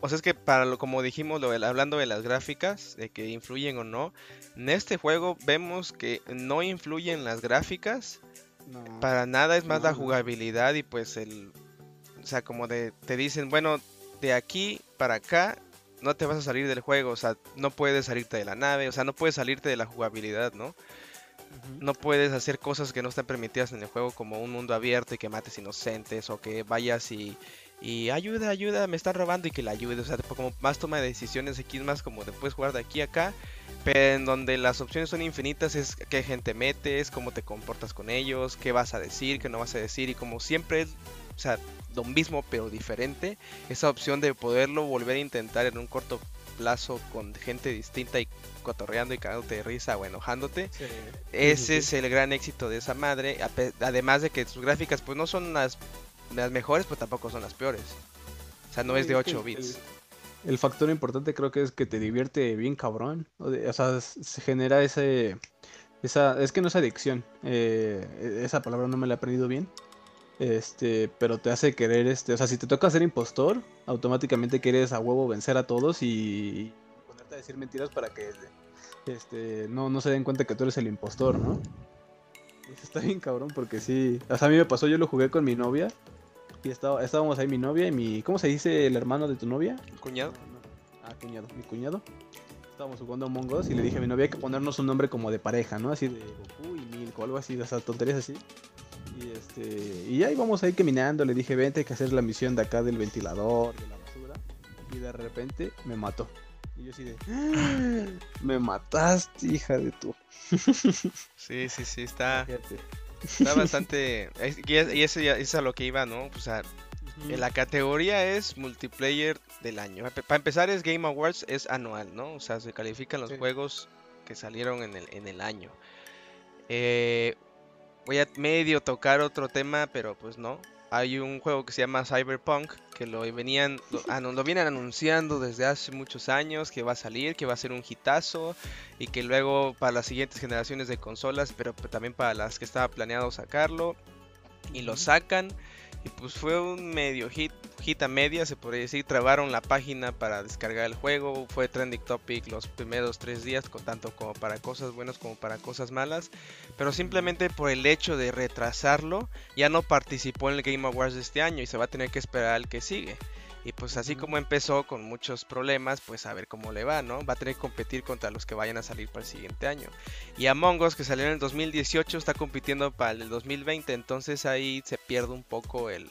Speaker 2: o sea, es que para lo como dijimos, lo, hablando de las gráficas, de que influyen o no, en este juego vemos que no influyen las gráficas para nada es más la jugabilidad y pues el... O sea, como de... Te dicen, bueno, de aquí para acá no te vas a salir del juego. O sea, no puedes salirte de la nave. O sea, no puedes salirte de la jugabilidad, ¿no? No puedes hacer cosas que no están permitidas en el juego como un mundo abierto y que mates inocentes o que vayas y, y ayuda, ayuda, me están robando y que la ayude. O sea, como más toma de decisiones aquí es más como de puedes jugar de aquí a acá pero en donde las opciones son infinitas es qué gente metes, cómo te comportas con ellos, qué vas a decir, qué no vas a decir y como siempre es, o sea, lo mismo pero diferente, esa opción de poderlo volver a intentar en un corto plazo con gente distinta y cotorreando y cagándote de risa o enojándote. Ese es el gran éxito de esa madre, además de que sus gráficas pues no son las, las mejores, pues tampoco son las peores. O sea, no es de 8 bits
Speaker 1: el factor importante creo que es que te divierte bien cabrón. O, sea, se genera ese... Esa, es que no es adicción. Eh, e, esa palabra no me la he aprendido bien. Este, pero te hace querer, este, o sea, si te toca ser impostor, automáticamente quieres a huevo vencer a todos y, ponerte a decir mentiras para que este, no, no se den cuenta que tú eres el impostor, ¿no? Está bien cabrón porque sí, o sea, a mí me pasó, yo lo jugué con mi novia y estaba, estábamos ahí mi novia y mi. ¿Cómo se dice el hermano de tu novia?
Speaker 2: Cuñado.
Speaker 1: Ah, cuñado, mi cuñado. Estábamos jugando a Mongos y le dije a mi novia que ponernos un nombre como de pareja, ¿no? Así de Goku y Milko, algo así, o sea, tonterías así. Y este. Y ya íbamos ahí caminando, le dije, vente, hay que hacer la misión de acá del ventilador, de la basura. Y de repente me mató. Y yo así de. ¡Ah! Me mataste, hija de tu.
Speaker 2: sí, sí, sí, está. Está <laughs> bastante. Y, eso es a lo que iba, ¿no? O sea, la categoría es multiplayer del año. Para empezar, es Game Awards, es anual, ¿no? O sea, se califican los juegos que salieron en el, en el año. Eh, voy a medio tocar otro tema, pero pues no hay un juego que se llama Cyberpunk que lo venían lo, <laughs> lo, vienen anunciando desde hace muchos años que va a salir, que va a ser un hitazo y que luego para las siguientes generaciones de consolas, pero también para las que estaba planeado sacarlo y lo sacan y pues fue un medio hit, hit a media, se podría decir. Trabaron la página para descargar el juego. Fue trending topic los primeros tres días, con tanto como para cosas buenas como para cosas malas. Pero simplemente por el hecho de retrasarlo, ya no participó en el Game Awards de este año y se va a tener que esperar al que sigue. Y pues así como empezó con muchos problemas, pues a ver cómo le va, ¿no? Va a tener que competir contra los que vayan a salir para el siguiente año. Y Among Us, que salió en el 2018, está compitiendo para el 2020, entonces ahí se pierde un poco el,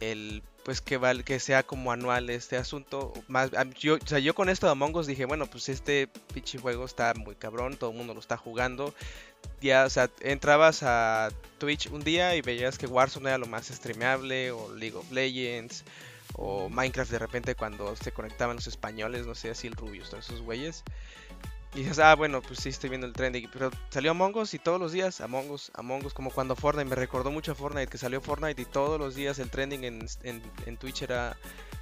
Speaker 2: el pues que val, que sea como anual este asunto. Más, yo, o sea, yo con esto de Among Us dije, bueno, pues este pinche juego está muy cabrón, todo el mundo lo está jugando. Ya, o sea, entrabas a Twitch un día y veías que Warzone era lo más streameable, o League of Legends, o Minecraft de repente cuando se conectaban los españoles, no sé, así el Rubius, todos esos güeyes. Y dices, ah, bueno, pues sí, estoy viendo el trending. Pero salió Among Us y todos los días Among Us, Among Us, como cuando Fortnite, me recordó mucho a Fortnite, que salió Fortnite y todos los días el trending en, en, Twitch era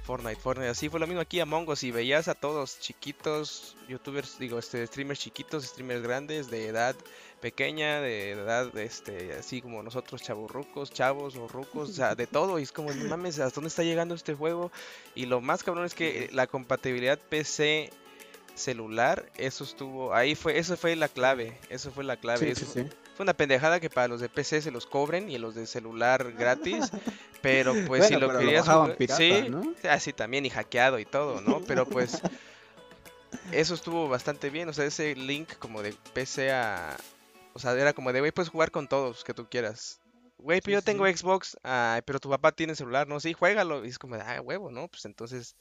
Speaker 2: Fortnite, Fortnite. Así fue lo mismo aquí Among Us y veías a todos chiquitos, youtubers, digo, este, streamers chiquitos, streamers grandes, de edad pequeña, de edad, este, así como nosotros, chavos chavos o rucos, o sea, de todo. Y es como, no mames, ¿hasta dónde está llegando este juego? Y lo más cabrón es que la compatibilidad PC celular, eso estuvo, ahí fue, eso fue la clave, eso fue la clave. Fue una pendejada que para los de PC se los cobren y los de celular gratis, <laughs> pero pues si lo querías sí, así también y hackeado y todo, ¿no? Pero pues <laughs> eso estuvo bastante bien, o sea, ese link como de PC a, o sea, era como de, güey, puedes jugar con todos que tú quieras. Güey, pero yo tengo Xbox, pero tu papá tiene celular, ¿no? Sí, juégalo. Y es como, ah, huevo, ¿no? Pues entonces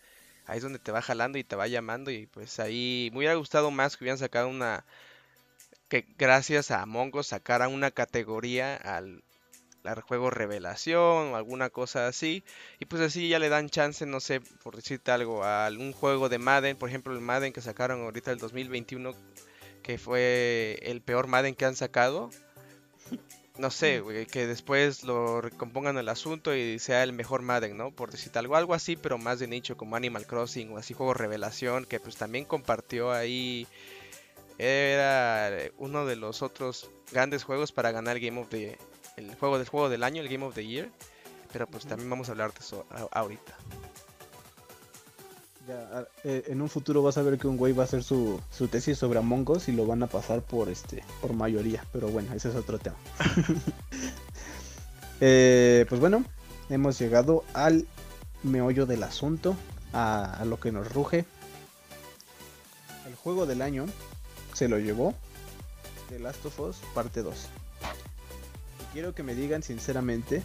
Speaker 2: ahí es donde te va jalando y te va llamando. Y pues ahí me hubiera gustado más que hubieran sacado una. Que gracias a Mongo sacara una categoría al, al juego revelación o alguna cosa así. Y pues así ya le dan chance, no sé, por decirte algo, a un juego de Madden. Por ejemplo, el Madden que sacaron ahorita el 2021, que fue el peor Madden que han sacado no sé, que después lo recompongan el asunto y sea el mejor Madden, ¿no? Por decir algo, algo así, pero más de nicho, como Animal Crossing o así juego revelación, que pues también compartió ahí. Era uno de los otros grandes juegos para ganar el Game of the el juego del juego del año, el Game of the Year. Pero pues también vamos a hablar de eso ahorita.
Speaker 1: Eh, en un futuro vas a ver que un güey va a hacer su, tesis sobre Among Us y lo van a pasar por este por mayoría. Pero bueno, ese es otro tema. <laughs> Eh, pues bueno, hemos llegado al meollo del asunto, a, lo que nos ruge. El juego del año se lo llevó The Last of Us parte 2. Y quiero que me digan sinceramente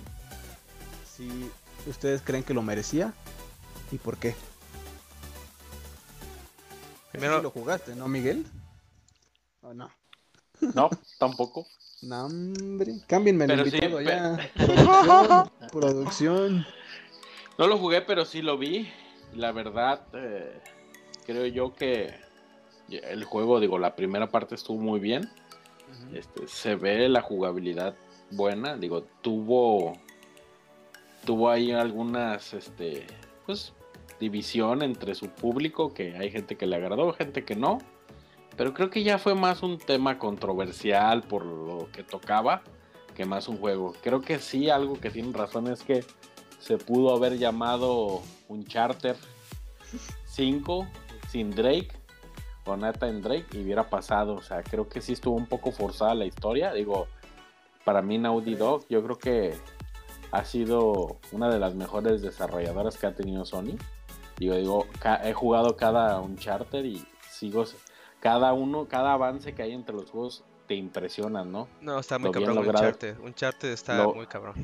Speaker 1: si ustedes creen que lo merecía y por qué. Primero lo jugaste, ¿no, Miguel? ¿O no?
Speaker 3: No, tampoco. <laughs>
Speaker 1: No, hombre. Cámbienme el invitado ya. Producción,
Speaker 3: No lo jugué, pero sí lo vi. La verdad, eh, creo yo que el juego, digo, la primera parte estuvo muy bien. este, se ve la jugabilidad buena. Digo, tuvo. Tuvo ahí algunas. Este. Pues división entre su público, que hay gente que le agradó, gente que no. Pero creo que ya fue más un tema controversial por lo que tocaba que más un juego. Creo que sí, algo que tiene razón es que se pudo haber llamado un Charter 5 sin Drake o Nathan Drake y hubiera pasado. O sea, creo que sí estuvo un poco forzada la historia. Digo, para mí Naughty Dog yo creo que ha sido una de las mejores desarrolladoras que ha tenido Sony. Digo, digo, he jugado cada un charter y sigo cada uno, cada avance que hay entre los juegos te impresiona, ¿no?
Speaker 2: No, está muy cabrón un charter. Un charter está muy cabrón.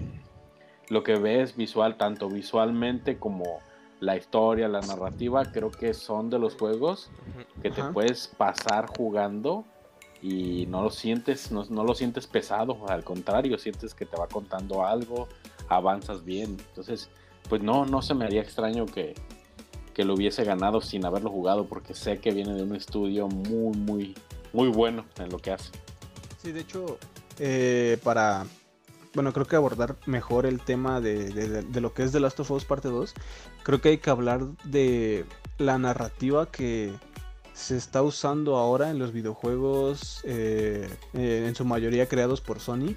Speaker 3: Lo que ves visual, tanto visualmente como la historia, la narrativa, creo que son de los juegos que te puedes pasar jugando y no lo sientes, no, no, lo sientes pesado, al contrario, sientes que te va contando algo, avanzas bien. Entonces, pues no, no se me haría extraño que, que lo hubiese ganado sin haberlo jugado, porque sé que viene de un estudio muy, muy, muy bueno en lo que hace.
Speaker 1: Sí, de hecho, eh, para, bueno, creo que abordar mejor el tema de, lo que es The Last of Us parte 2, creo que hay que hablar de la narrativa que se está usando ahora en los videojuegos, eh, eh, en su mayoría creados por Sony.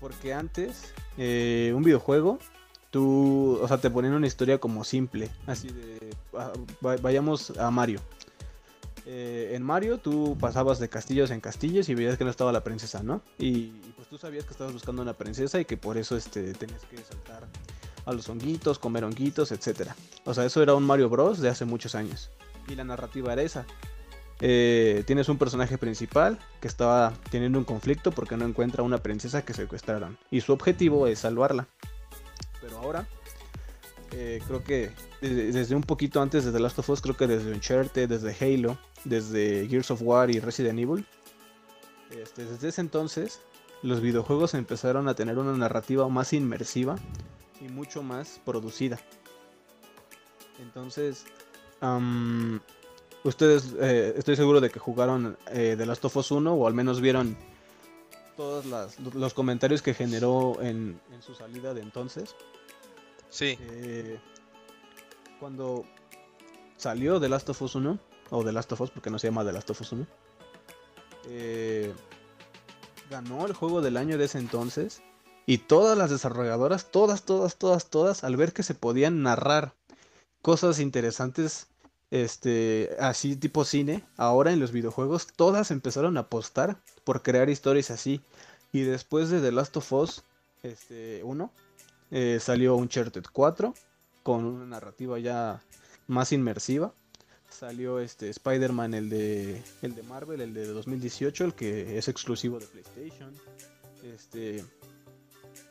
Speaker 1: Porque antes, un videojuego tú, o sea, te ponen una historia como simple, así de, ah, vayamos a Mario. Eh, en Mario tú pasabas de castillos en castillos y veías que no estaba la princesa, ¿no? Y, pues tú sabías que estabas buscando una princesa y que por eso este, tenías que saltar a los honguitos, comer honguitos, etc. O sea, eso era un Mario Bros. de hace muchos años. Y la narrativa era esa. Eh, tienes un personaje principal que estaba teniendo un conflicto porque no encuentra una princesa que secuestraron. Y su objetivo es salvarla pero ahora eh, creo que desde, un poquito antes de The Last of Us, creo que desde Uncharted, desde Halo, desde Gears of War y Resident Evil, este, desde ese entonces los videojuegos empezaron a tener una narrativa más inmersiva y mucho más producida. Entonces, ustedes, eh, estoy seguro de que jugaron eh, The Last of Us 1 o al menos vieron todos los comentarios que generó en, su salida de entonces.
Speaker 2: Sí.
Speaker 1: Eh, cuando salió The Last of Us 1, o The Last of Us porque no se llama The Last of Us 1, eh, ganó el juego del año de ese entonces. Y todas las desarrolladoras, todas, todas, todas, todas, al ver que se podían narrar cosas interesantes este, así tipo cine, ahora en los videojuegos todas empezaron a apostar por crear historias así. Y después de The Last of Us este, 1, eh, salió Uncharted 4 con una narrativa ya más inmersiva. Salió este Spider-Man, el de, el de Marvel, el de 2018, el que es exclusivo de PlayStation. Este,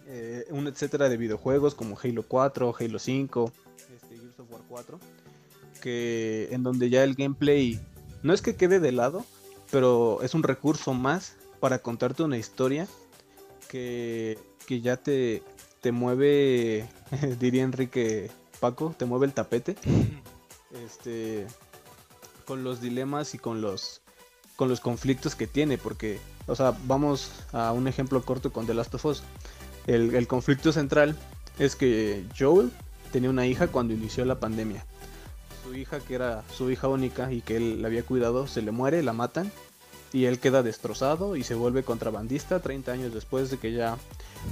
Speaker 1: eh, un etcétera de videojuegos como Halo 4, Halo 5, este, Gears of War 4, que en donde ya el gameplay no es que quede de lado, pero es un recurso más para contarte una historia que, que ya te, te mueve, <laughs> diría Enrique Paco, te mueve el tapete. <laughs> Este, con los dilemas y con los con los conflictos que tiene, porque, o sea, vamos a un ejemplo corto con The Last of Us. El, conflicto central es que Joel tenía una hija cuando inició la pandemia. Su hija, que era su hija única y que él la había cuidado, se le muere, la matan y él queda destrozado y se vuelve contrabandista 30 años después de que ya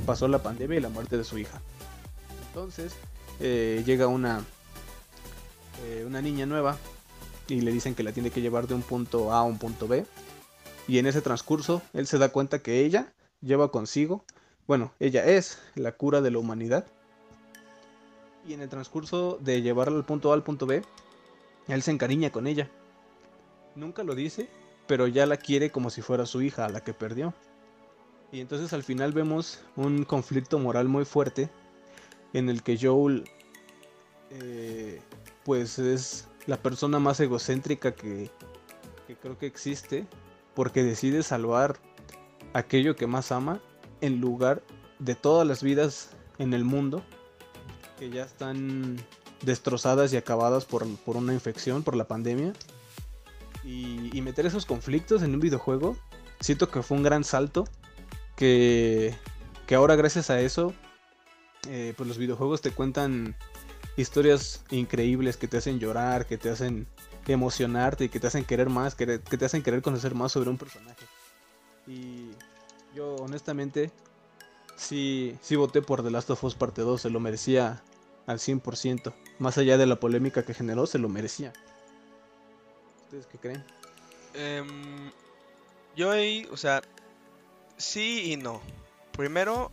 Speaker 1: pasó la pandemia y la muerte de su hija. Entonces eh, llega una, eh, una niña nueva y le dicen que la tiene que llevar de un punto A a un punto B. Y en ese transcurso él se da cuenta que ella lleva consigo bueno, ella es la cura de la humanidad. Y en el transcurso de llevarla al punto A al punto B, él se encariña con ella. Nunca lo dice, pero ya la quiere como si fuera su hija, a la que perdió. Y entonces al final vemos un conflicto moral muy fuerte en el que Joel eh, pues es la persona más egocéntrica que, que creo que existe porque decide salvar aquello que más ama en lugar de todas las vidas en el mundo que ya están destrozadas y acabadas por, una infección, por la pandemia. Y, meter esos conflictos en un videojuego, siento que fue un gran salto. Que, que ahora gracias a eso, eh, pues los videojuegos te cuentan historias increíbles que te hacen llorar, que te hacen emocionarte y que te hacen querer más, que, que te hacen querer conocer más sobre un personaje. Y yo honestamente sí, sí voté por The Last of Us Parte 2, se lo merecía al 100%. Más allá de la polémica que generó, se lo merecía. ¿Ustedes qué creen?
Speaker 2: Em, yo ahí, o sea, sí y no. Primero,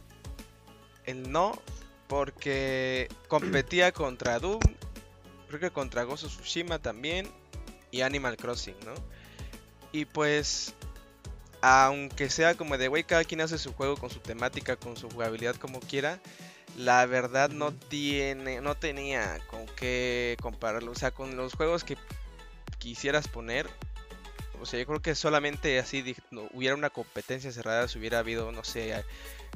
Speaker 2: el no, porque competía contra Doom, creo que contra Gozo Tsushima también, y Animal Crossing, ¿no? Y pues aunque sea como de, güey, cada quien hace su juego con su temática, con su jugabilidad como quiera, la verdad no tiene, no tenía con qué compararlo. O sea, con los juegos que quisieras poner, o sea, yo creo que solamente así no, hubiera una competencia cerrada si hubiera habido, no sé,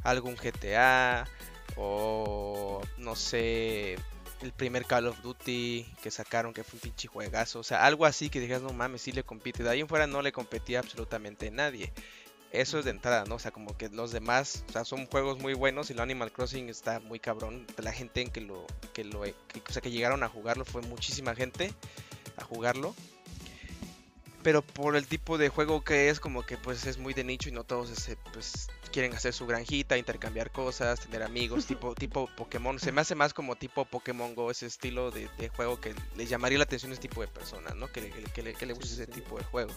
Speaker 2: algún GTA o no sé, el primer Call of Duty que sacaron, que fue un pinche juegazo. O sea, algo así que digas, no mames, sí le compite. De ahí en fuera no le competía absolutamente nadie. Eso es de entrada, ¿no? O sea, como que los demás, o sea, son juegos muy buenos y lo Animal Crossing está muy cabrón. La gente en que lo, que lo, o sea, que llegaron a jugarlo fue muchísima gente a jugarlo pero por el tipo de juego que es, como que pues es muy de nicho y no todos ese, pues quieren hacer su granjita, intercambiar cosas, tener amigos, tipo, <laughs> tipo Pokémon. Se me hace más como tipo Pokémon Go, ese estilo de, juego que les llamaría la atención a ese tipo de personas, ¿no? Que, que, le, que le guste ese tipo de juego.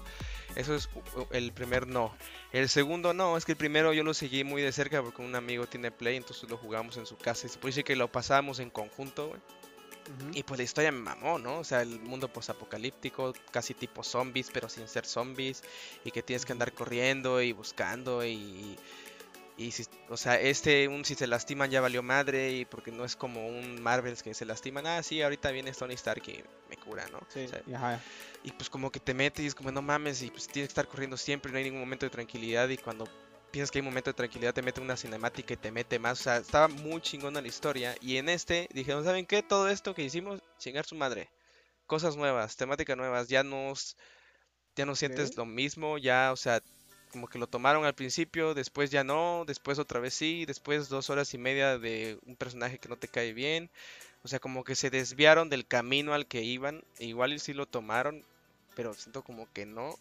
Speaker 2: Eso es el primer no. El segundo no, es que el primero yo lo seguí muy de cerca porque un amigo tiene Play, entonces lo jugamos en su casa. Y se puede decir que lo pasábamos en conjunto, güey. Y pues la historia me mamó, ¿no? O sea, el mundo posapocalíptico, casi tipo zombies, pero sin ser zombies. Y que tienes que andar corriendo y buscando y... Y si, o sea, este, un si se lastiman ya valió madre y porque no es como un Marvels que se lastiman, ah, sí, ahorita viene Tony Stark y me cura, ¿no? Sí, Y pues como que te metes y es como, no mames, y pues tienes que estar corriendo siempre, no hay ningún momento de tranquilidad y cuando piensas que hay un momento de tranquilidad, te mete una cinemática y te mete más. O sea, estaba muy chingona la historia. Y en este dijeron, ¿saben qué? Todo esto que hicimos, chingar su madre. Cosas nuevas, temáticas nuevas. Ya nos, ya no sientes lo mismo. Ya, o sea, como que lo tomaron al principio, después ya no, después otra vez sí, después dos horas y media de un personaje que no te cae bien. O sea, como que se desviaron del camino al que iban. E igual sí lo tomaron, pero siento como que no.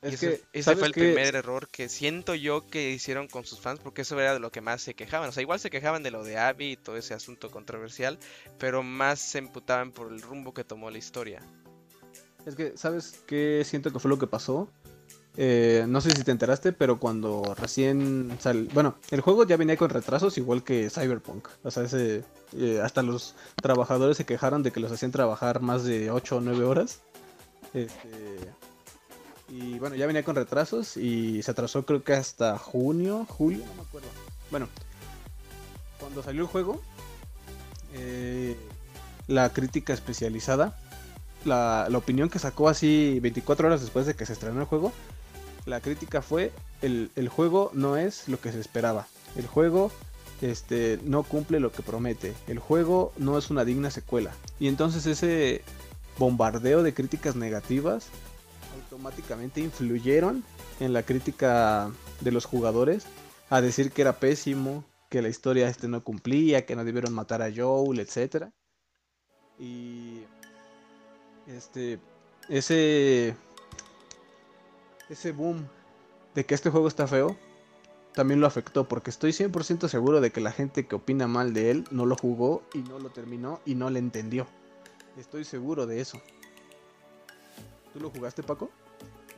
Speaker 2: Es que, ese fue el primer error que siento yo que hicieron con sus fans, porque eso era de lo que más se quejaban. O sea, igual se quejaban de lo de Abby y todo ese asunto controversial, pero más se emputaban por el rumbo que tomó la historia.
Speaker 1: Es que, ¿sabes qué siento que fue lo que pasó? Eh, no sé si te enteraste, pero cuando recién sal... Bueno, el juego ya venía con retrasos, igual que Cyberpunk. O sea, ese, eh, hasta los trabajadores se quejaron de que los hacían trabajar más de 8 o 9 horas. Este... Y bueno, ya venía con retrasos y se atrasó creo que hasta junio, julio, no me acuerdo. Bueno, cuando salió el juego, eh, la crítica especializada, la, la opinión que sacó así 24 horas después de que se estrenó el juego, la crítica fue el, juego no es lo que se esperaba. El juego este, no cumple lo que promete. El juego no es una digna secuela. Y entonces ese bombardeo de críticas negativas automáticamente influyeron en la crítica de los jugadores a decir que era pésimo, que la historia este no cumplía, que no debieron matar a Joel, etc. Y este ese ese boom de que este juego está feo también lo afectó porque estoy 100% seguro de que la gente que opina mal de él no lo jugó y no lo terminó y no le entendió. Estoy seguro de eso. ¿Tú lo jugaste, Paco?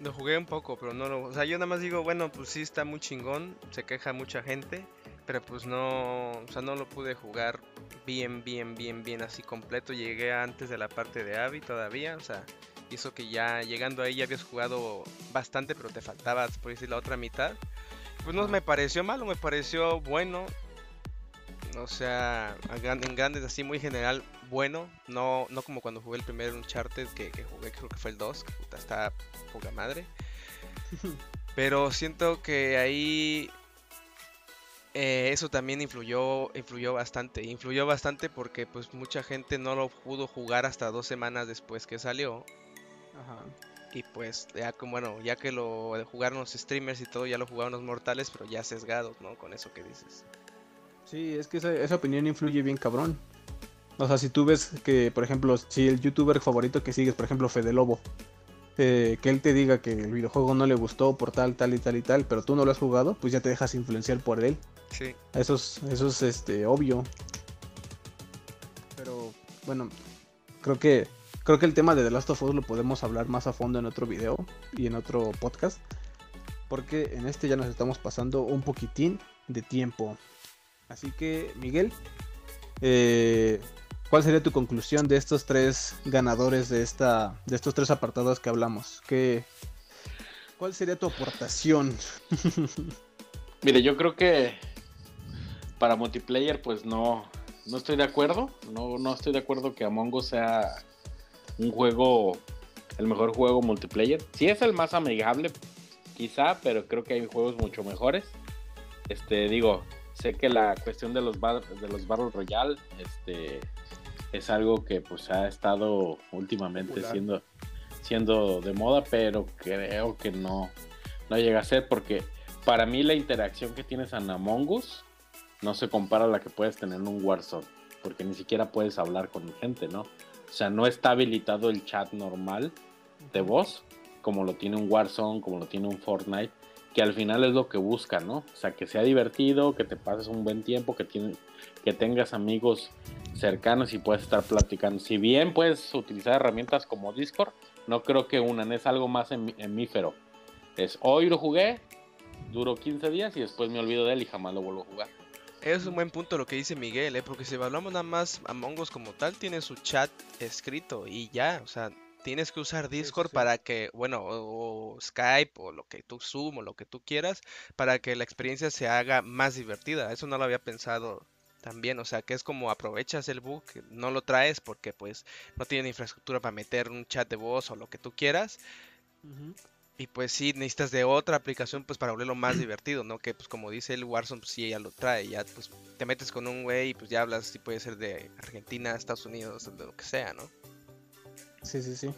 Speaker 2: Lo jugué un poco, pero no lo... O sea, yo nada más digo, bueno, pues sí está muy chingón, se queja mucha gente, pero pues no... O sea, no lo pude jugar bien, bien, bien, bien así completo. Llegué antes de la parte de Abby todavía, o sea, hizo que ya llegando ahí ya habías jugado bastante, pero te faltaba, por decir, la otra mitad. Pues no me pareció malo, me pareció bueno. O sea, en grandes así, muy general, bueno. No, no como cuando jugué el primer Uncharted que, que jugué, creo que fue el 2, que puta está poca madre. <laughs> Pero siento que ahí eh, eso también influyó, influyó bastante. Influyó bastante porque pues mucha gente no lo pudo jugar hasta dos semanas después que salió. Y pues ya como bueno, ya que lo jugaron los streamers y todo, ya lo jugaron los mortales, pero ya sesgados, ¿no? Con eso que dices.
Speaker 1: Sí, es que esa, opinión influye bien cabrón. O sea, si tú ves que, por ejemplo, si el youtuber favorito que sigues, por ejemplo, Fede Lobo, eh, que él te diga que el videojuego no le gustó por tal, tal y tal y tal, pero tú no lo has jugado, pues ya te dejas influenciar por él.
Speaker 2: Sí.
Speaker 1: Eso es, eso es este, obvio. Pero, bueno, creo que Creo que el tema de The Last of Us lo podemos hablar más a fondo en otro video y en otro podcast. Porque en este ya nos estamos pasando un poquitín de tiempo. Así que, Miguel, eh, ¿cuál sería tu conclusión de estos tres ganadores de, esta, de estos tres apartados que hablamos? ¿Qué, ¿Cuál sería tu aportación? <laughs>
Speaker 3: Mire, yo creo que para multiplayer, pues no, no estoy de acuerdo. No, no estoy de acuerdo que Among Us sea un juego, el mejor juego multiplayer. Sí es el más amigable, quizá, pero creo que hay juegos mucho mejores. Este, digo, sé que la cuestión de los, de los Battle Royale, este, es algo que pues ha estado últimamente siendo, siendo de moda, pero creo que no, no llega a ser porque para mí la interacción que tienes en Among Us no se compara a la que puedes tener en un Warzone, porque ni siquiera puedes hablar con gente, ¿no? O sea, no está habilitado el chat normal de voz, como lo tiene un Warzone, como lo tiene un Fortnite, que al final es lo que busca, ¿no? O sea, que sea divertido, que te pases un buen tiempo, que, que tengas amigos cercanos y puedas estar platicando. Si bien puedes utilizar herramientas como Discord, no creo que unan, es algo más hemífero. Es hoy lo jugué, duró 15 días y después me olvido de él y jamás lo vuelvo a jugar.
Speaker 2: Es un buen punto lo que dice Miguel, ¿eh? porque si hablamos nada más Among Us como tal, tiene su chat escrito y ya, o sea, tienes que usar Discord para que, bueno, o, Skype o lo que tú Zoom o lo que tú quieras, para que la experiencia se haga más divertida. Eso no lo había pensado también, o sea, que es como aprovechas el book, no lo traes porque pues no tiene infraestructura para meter un chat de voz o lo que tú quieras. Y pues sí, necesitas de otra aplicación pues para volverlo más divertido, ¿no? Que pues como dice el Warzone, pues sí, ya lo trae, ya pues te metes con un güey y pues ya hablas, si puede ser de Argentina, Estados Unidos, de lo que sea, ¿no?
Speaker 1: Sí, sí, sí.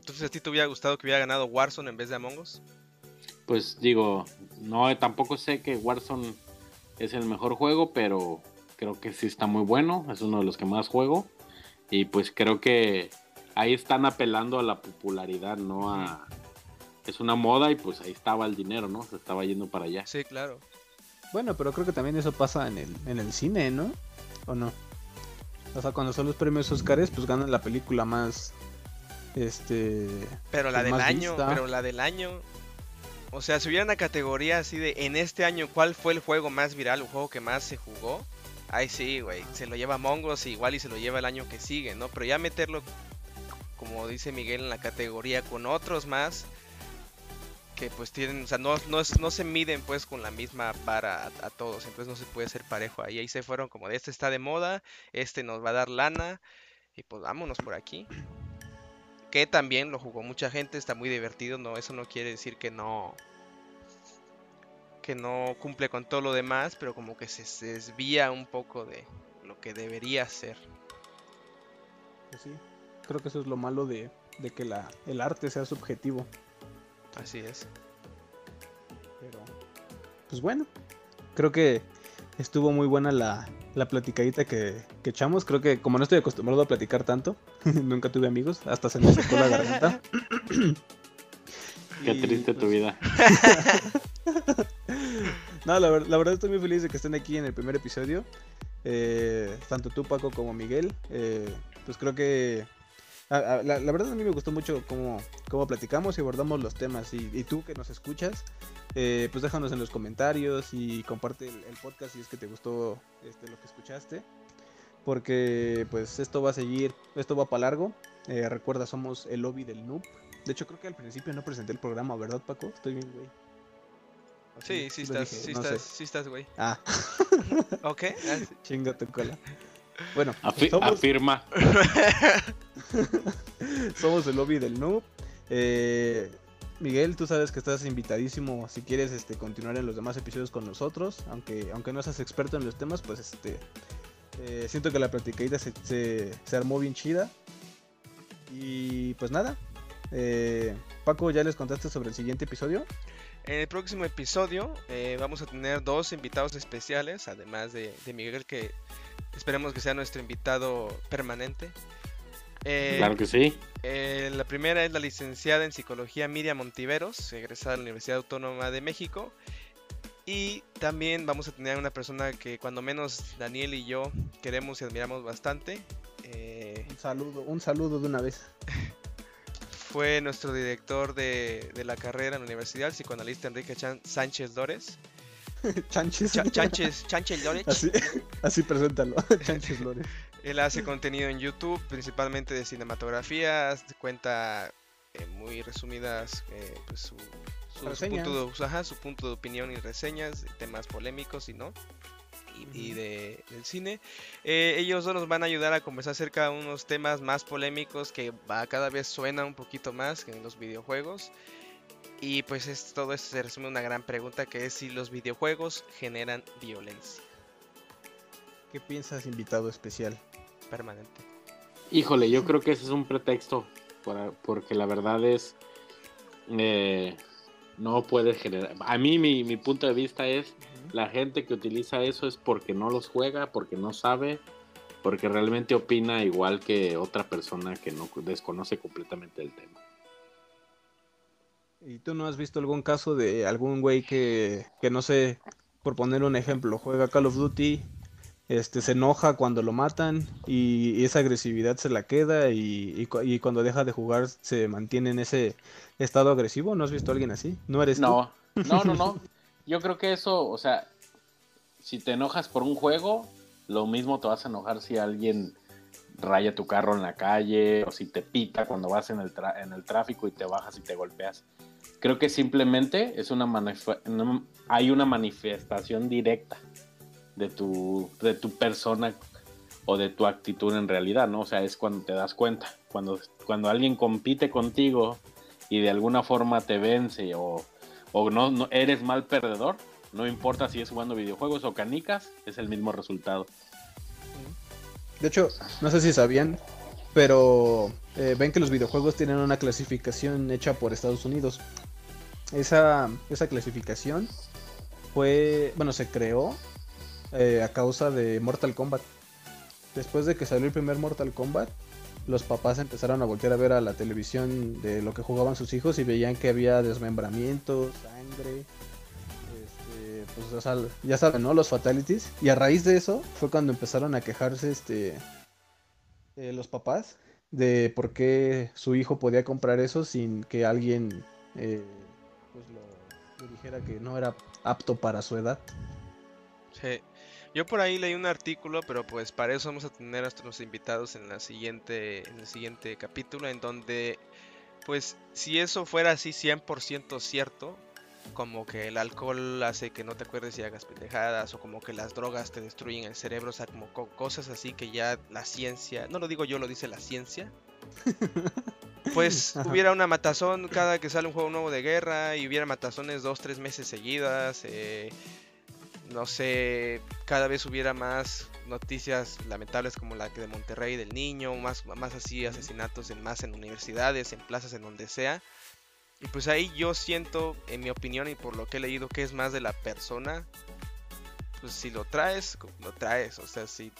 Speaker 2: Entonces, ¿a ti te hubiera gustado que hubiera ganado Warzone en vez de Among Us?
Speaker 3: Pues digo, no, tampoco sé que Warzone es el mejor juego, pero creo que sí está muy bueno, es uno de los que más juego. Y pues creo que ahí están apelando a la popularidad, no a... Es una moda y pues ahí estaba el dinero, ¿no? Se estaba yendo para allá.
Speaker 2: Sí, claro.
Speaker 1: Bueno, pero creo que también eso pasa en el, en el cine, ¿no? ¿O no? O sea, cuando son los premios Oscars, pues ganan la película más. Este.
Speaker 2: Pero la del año, pero la del año. O sea, si hubiera una categoría así de en este año, ¿cuál fue el juego más viral, el juego que más se jugó? Ay, sí, güey, se lo lleva Mongos igual y se lo lleva el año que sigue, ¿no? Pero ya meterlo, como dice Miguel, en la categoría con otros más, que pues tienen, o sea, no, no, se miden pues con la misma vara a, todos, entonces no se puede ser parejo ahí. Ahí se fueron como de este está de moda, este nos va a dar lana, y pues vámonos por aquí. Que también lo jugó mucha gente, está muy divertido, no, eso no quiere decir que no que no cumple con todo lo demás, pero como que se, desvía un poco de lo que debería ser.
Speaker 1: Pues creo que eso es lo malo de, de que la, el arte sea subjetivo.
Speaker 2: Así es.
Speaker 1: Pero, pues bueno, creo que estuvo muy buena la, la platicadita que, que, echamos. Creo que como no estoy acostumbrado a platicar tanto, <laughs> nunca tuve amigos, hasta se me secó la garganta. <clears throat>
Speaker 3: Qué triste tu vida. <laughs>
Speaker 1: no, la, la, verdad estoy muy feliz de que estén aquí en el primer episodio. Eh, tanto tú, Paco, como Miguel. Eh, pues creo que la, verdad a mí me gustó mucho cómo, cómo platicamos y abordamos los temas. Y, tú que nos escuchas, eh, pues déjanos en los comentarios y comparte el, podcast si es que te gustó este, lo que escuchaste. Porque pues esto va a seguir, esto va para largo. Eh, recuerda, somos el lobby del noob. De hecho, creo que al principio no presenté el programa, ¿verdad, Paco? Estoy bien, güey.
Speaker 2: Sí, sí, estás, sí, estás, sí estás, güey.
Speaker 1: Ah.
Speaker 2: ok. <laughs>
Speaker 1: Chinga tu cola. Bueno,
Speaker 3: afirma. <laughs>
Speaker 1: somos el lobby del noob. Eh, Miguel, tú sabes que estás invitadísimo si quieres este, continuar en los demás episodios con nosotros. Aunque, aunque no seas experto en los temas, pues este eh, siento que la platicadita se, se, armó bien chida. Y pues nada. Eh, Paco, ¿ya les contaste sobre el siguiente episodio?
Speaker 2: En el próximo episodio vamos a tener dos invitados especiales, además de, de Miguel que Esperemos que sea nuestro invitado permanente.
Speaker 3: Eh, claro que sí.
Speaker 2: Eh, la primera es la licenciada en psicología Miriam Montiveros, egresada de la Universidad Autónoma de México. Y también vamos a tener una persona que cuando menos Daniel y yo queremos y admiramos bastante.
Speaker 1: Eh, un saludo, un saludo de una vez. <laughs>
Speaker 2: Fue nuestro director de, de, la carrera en la universidad, el psicoanalista Enrique Sánchez Dores. <laughs>
Speaker 1: Chanches.
Speaker 2: chanches, Chanches Lores.
Speaker 1: Así, <laughs> así preséntalo, <laughs> Chanches Lores.
Speaker 2: Él hace contenido en YouTube, principalmente de cinematografías, cuenta eh, muy resumidas eh, pues su, su, punto de, su punto de opinión y reseñas, temas polémicos y no. Y, de, del cine. Eh, ellos dos nos van a ayudar a conversar acerca de unos temas más polémicos que cada vez suena un poquito más que en los videojuegos. Y pues es, todo esto se resume en una gran pregunta que es si los videojuegos generan violencia.
Speaker 1: ¿Qué piensas, invitado especial?
Speaker 2: Permanente.
Speaker 3: Híjole, yo creo que ese es un pretexto, porque la verdad es, eh, no puede generar... A mí mi, mi punto de vista es, la gente que utiliza eso es porque no los juega, porque no sabe, porque realmente opina igual que otra persona que no desconoce completamente el tema.
Speaker 1: ¿Y tú no has visto algún caso de algún güey que, que no sé, por poner un ejemplo, juega Call of Duty, este, se enoja cuando lo matan y, esa agresividad se la queda y, y, cuando deja de jugar se mantiene en ese estado agresivo? ¿No has visto a alguien así? ¿No eres
Speaker 3: no, <laughs> No, no, no. Yo creo que eso, o sea, si te enojas por un juego, lo mismo te vas a enojar si alguien raya tu carro en la calle o si te pita cuando vas en el, en el tráfico y te bajas y te golpeas. Creo que simplemente es una, hay una manifestación directa de tu, de tu persona o de tu actitud en realidad, ¿no? O sea, es cuando te das cuenta, cuando, cuando alguien compite contigo y de alguna forma te vence o, o no, eres mal perdedor, no importa si es jugando videojuegos o canicas, es el mismo resultado.
Speaker 1: De hecho, no sé si sabían, pero eh, ven que los videojuegos tienen una clasificación hecha por Estados Unidos. Esa, esa clasificación fue, bueno, se creó eh, a causa de Mortal Kombat. Después de que salió el primer Mortal Kombat, los papás empezaron a voltear a ver a la televisión de lo que jugaban sus hijos y veían que había desmembramientos, sangre, este, pues ya saben, ¿no? Los fatalities. Y a raíz de eso fue cuando empezaron a quejarse este eh, los papás de por qué su hijo podía comprar eso sin que alguien eh, pues lo, le dijera que no era apto para su edad.
Speaker 2: Sí. Yo por ahí leí un artículo, pero pues para eso vamos a tener a nuestros invitados en la siguiente en el siguiente capítulo en donde pues si eso fuera así 100% cierto, como que el alcohol hace que no te acuerdes y hagas pendejadas, o como que las drogas te destruyen el cerebro, o sea, como cosas así que ya la ciencia, no lo digo yo, lo dice la ciencia. <laughs> Pues <laughs> hubiera una matazón cada que sale un juego nuevo de guerra y hubiera matazones dos, tres meses seguidas. Eh, no sé, cada vez hubiera más noticias lamentables como la que de Monterrey del niño, más, más así asesinatos en más en universidades, en plazas, en donde sea. Y pues ahí yo siento, en mi opinión y por lo que he leído, que es más de la persona. Pues si lo traes, lo traes. O sea, si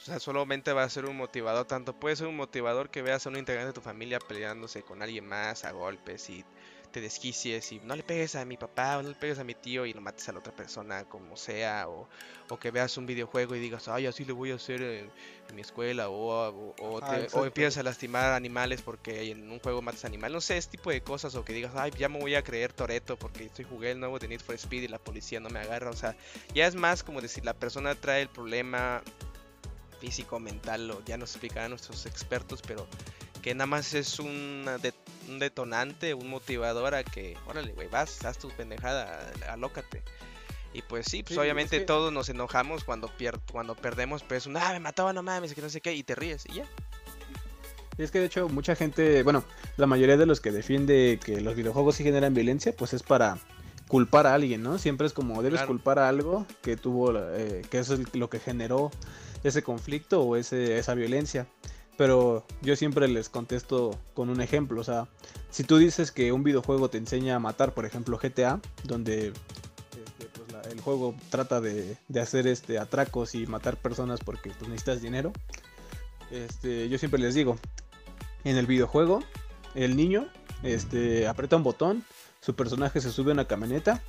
Speaker 2: o sea, solamente va a ser un motivador. Tanto puede ser un motivador que veas a un integrante de tu familia peleándose con alguien más a golpes y te desquicies y no le pegues a mi papá o no le pegues a mi tío y no mates a la otra persona como sea o, que veas un videojuego y digas, ay, así le voy a hacer en, mi escuela o, o, ah, empiezas a lastimar animales porque en un juego matas animales, no sé, ese tipo de cosas o que digas, ay, ya me voy a creer Toreto porque estoy jugué el nuevo de Need for Speed y la policía no me agarra, o sea, ya es más como decir, la persona trae el problema físico, mental, o ya nos explicarán nuestros expertos, pero que nada más es un, un detonante, un motivador a que, órale, güey, vas, haz tu pendejada, alócate. Y pues sí, pues obviamente todos nos enojamos cuando, pier cuando perdemos, pues, un, ah, me mataba, no mames, que no sé qué, y te ríes, y ya.
Speaker 1: Y es que de hecho mucha gente, bueno, la mayoría de los que defiende que los videojuegos sí generan violencia, pues es para culpar a alguien, ¿no? Siempre es como debes culpar a algo que tuvo, eh, que eso es lo que generó ese conflicto o ese, esa violencia. Pero yo siempre les contesto con un ejemplo. O sea, si tú dices que un videojuego te enseña a matar, por ejemplo GTA, donde este, pues, el juego trata de, hacer este, atracos y matar personas porque pues, necesitas dinero, este, yo siempre les digo, en el videojuego, el niño este, aprieta un botón, su personaje se sube a una camioneta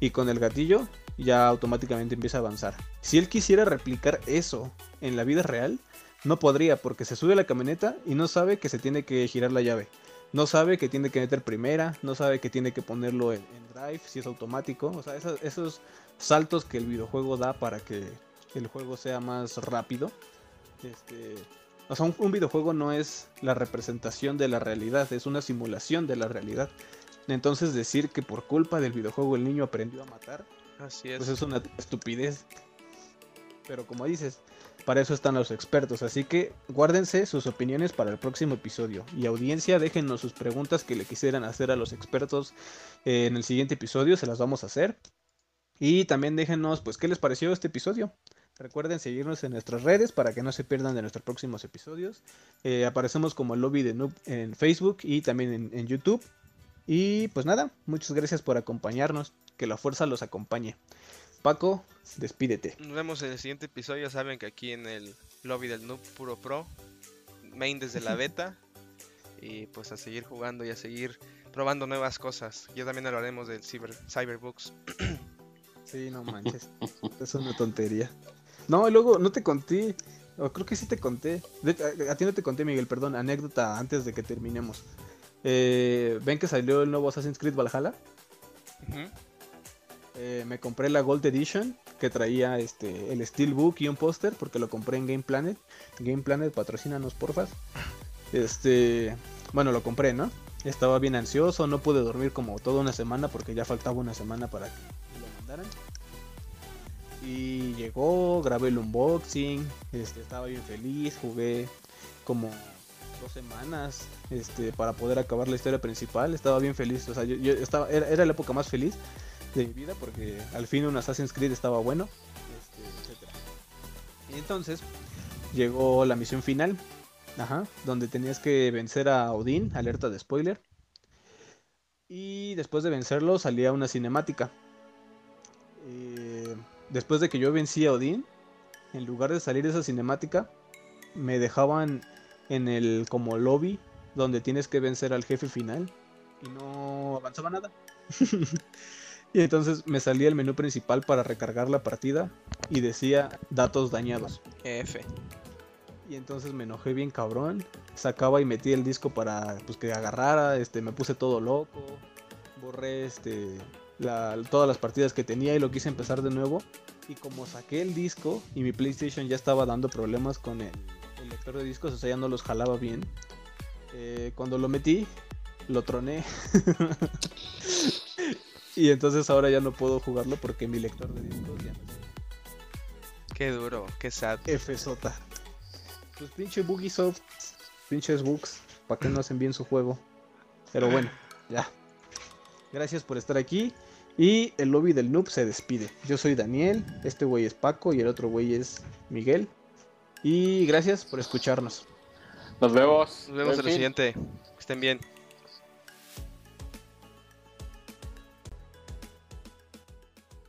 Speaker 1: y con el gatillo ya automáticamente empieza a avanzar. Si él quisiera replicar eso en la vida real, no podría porque se sube a la camioneta y no sabe que se tiene que girar la llave. No sabe que tiene que meter primera, no sabe que tiene que ponerlo en, drive si es automático. O sea, esos, saltos que el videojuego da para que el juego sea más rápido. Este, o sea, un, videojuego no es la representación de la realidad, es una simulación de la realidad. Entonces decir que por culpa del videojuego el niño aprendió a matar,
Speaker 2: Así es.
Speaker 1: pues es una estupidez. Pero como dices, para eso están los expertos, así que guárdense sus opiniones para el próximo episodio. Y audiencia, déjenos sus preguntas que le quisieran hacer a los expertos eh, en el siguiente episodio, se las vamos a hacer. Y también déjenos, pues, qué les pareció este episodio. Recuerden seguirnos en nuestras redes para que no se pierdan de nuestros próximos episodios. Eh, aparecemos como el lobby de Noob en Facebook y también en YouTube. Y pues nada, muchas gracias por acompañarnos. Que la fuerza los acompañe. Paco, despídete.
Speaker 2: Nos vemos en el siguiente episodio. Ya saben que aquí en el lobby del Noob Puro Pro, main desde la <laughs> beta. y pues a seguir jugando y a seguir probando nuevas cosas. Ya también hablaremos del cyber, Cyberbooks. <clears throat>
Speaker 1: sí, no manches. <laughs> es una tontería. No, luego no te conté. O creo que sí te conté. a, ti no te conté, Miguel, perdón. Anécdota antes de que terminemos. Eh, ¿Ven que salió el nuevo Assassin's Creed Valhalla? Eh, me compré la Gold Edition que traía este el Steelbook y un póster porque lo compré en Game Planet. Game Planet, patrocínanos porfas. Este, bueno, lo compré, ¿no? Estaba bien ansioso, no pude dormir como toda una semana porque ya faltaba una semana para que lo mandaran. Y llegó, grabé el unboxing, este, estaba bien feliz, jugué como dos semanas este, para poder acabar la historia principal, estaba bien feliz, o sea, yo, estaba, era, la época más feliz de mi vida porque al fin un Assassin's Creed estaba bueno, este, Y entonces llegó la misión final, ajá, donde tenías que vencer a Odín, alerta de spoiler. Y después de vencerlo salía una cinemática. Eh, después de que yo vencí a Odín, en lugar de salir esa cinemática, me dejaban en el como lobby donde tienes que vencer al jefe final y no avanzaba nada. <laughs> Y entonces me salía el menú principal para recargar la partida y decía datos dañados.
Speaker 2: F.
Speaker 1: Y entonces me enojé bien cabrón. Sacaba y metí el disco para pues, que agarrara. Este, me puse todo loco. Borré este, todas las partidas que tenía y lo quise empezar de nuevo. Y como saqué el disco y mi PlayStation ya estaba dando problemas con el, lector de discos, o sea, ya no los jalaba bien. Eh, cuando lo metí, lo troné. <laughs> y entonces ahora ya no puedo jugarlo porque mi lector de discos ya no
Speaker 2: Qué duro, qué sad.
Speaker 1: FJ. Pues pinche Bugisoft, pinches bugs, para que no hacen bien su juego. Pero bueno, ya. Gracias por estar aquí. Y el lobby del noob se despide. Yo soy Daniel, este güey es Paco y el otro güey es Miguel. Y gracias por escucharnos.
Speaker 3: Nos vemos.
Speaker 2: Nos vemos en el siguiente. Que estén bien.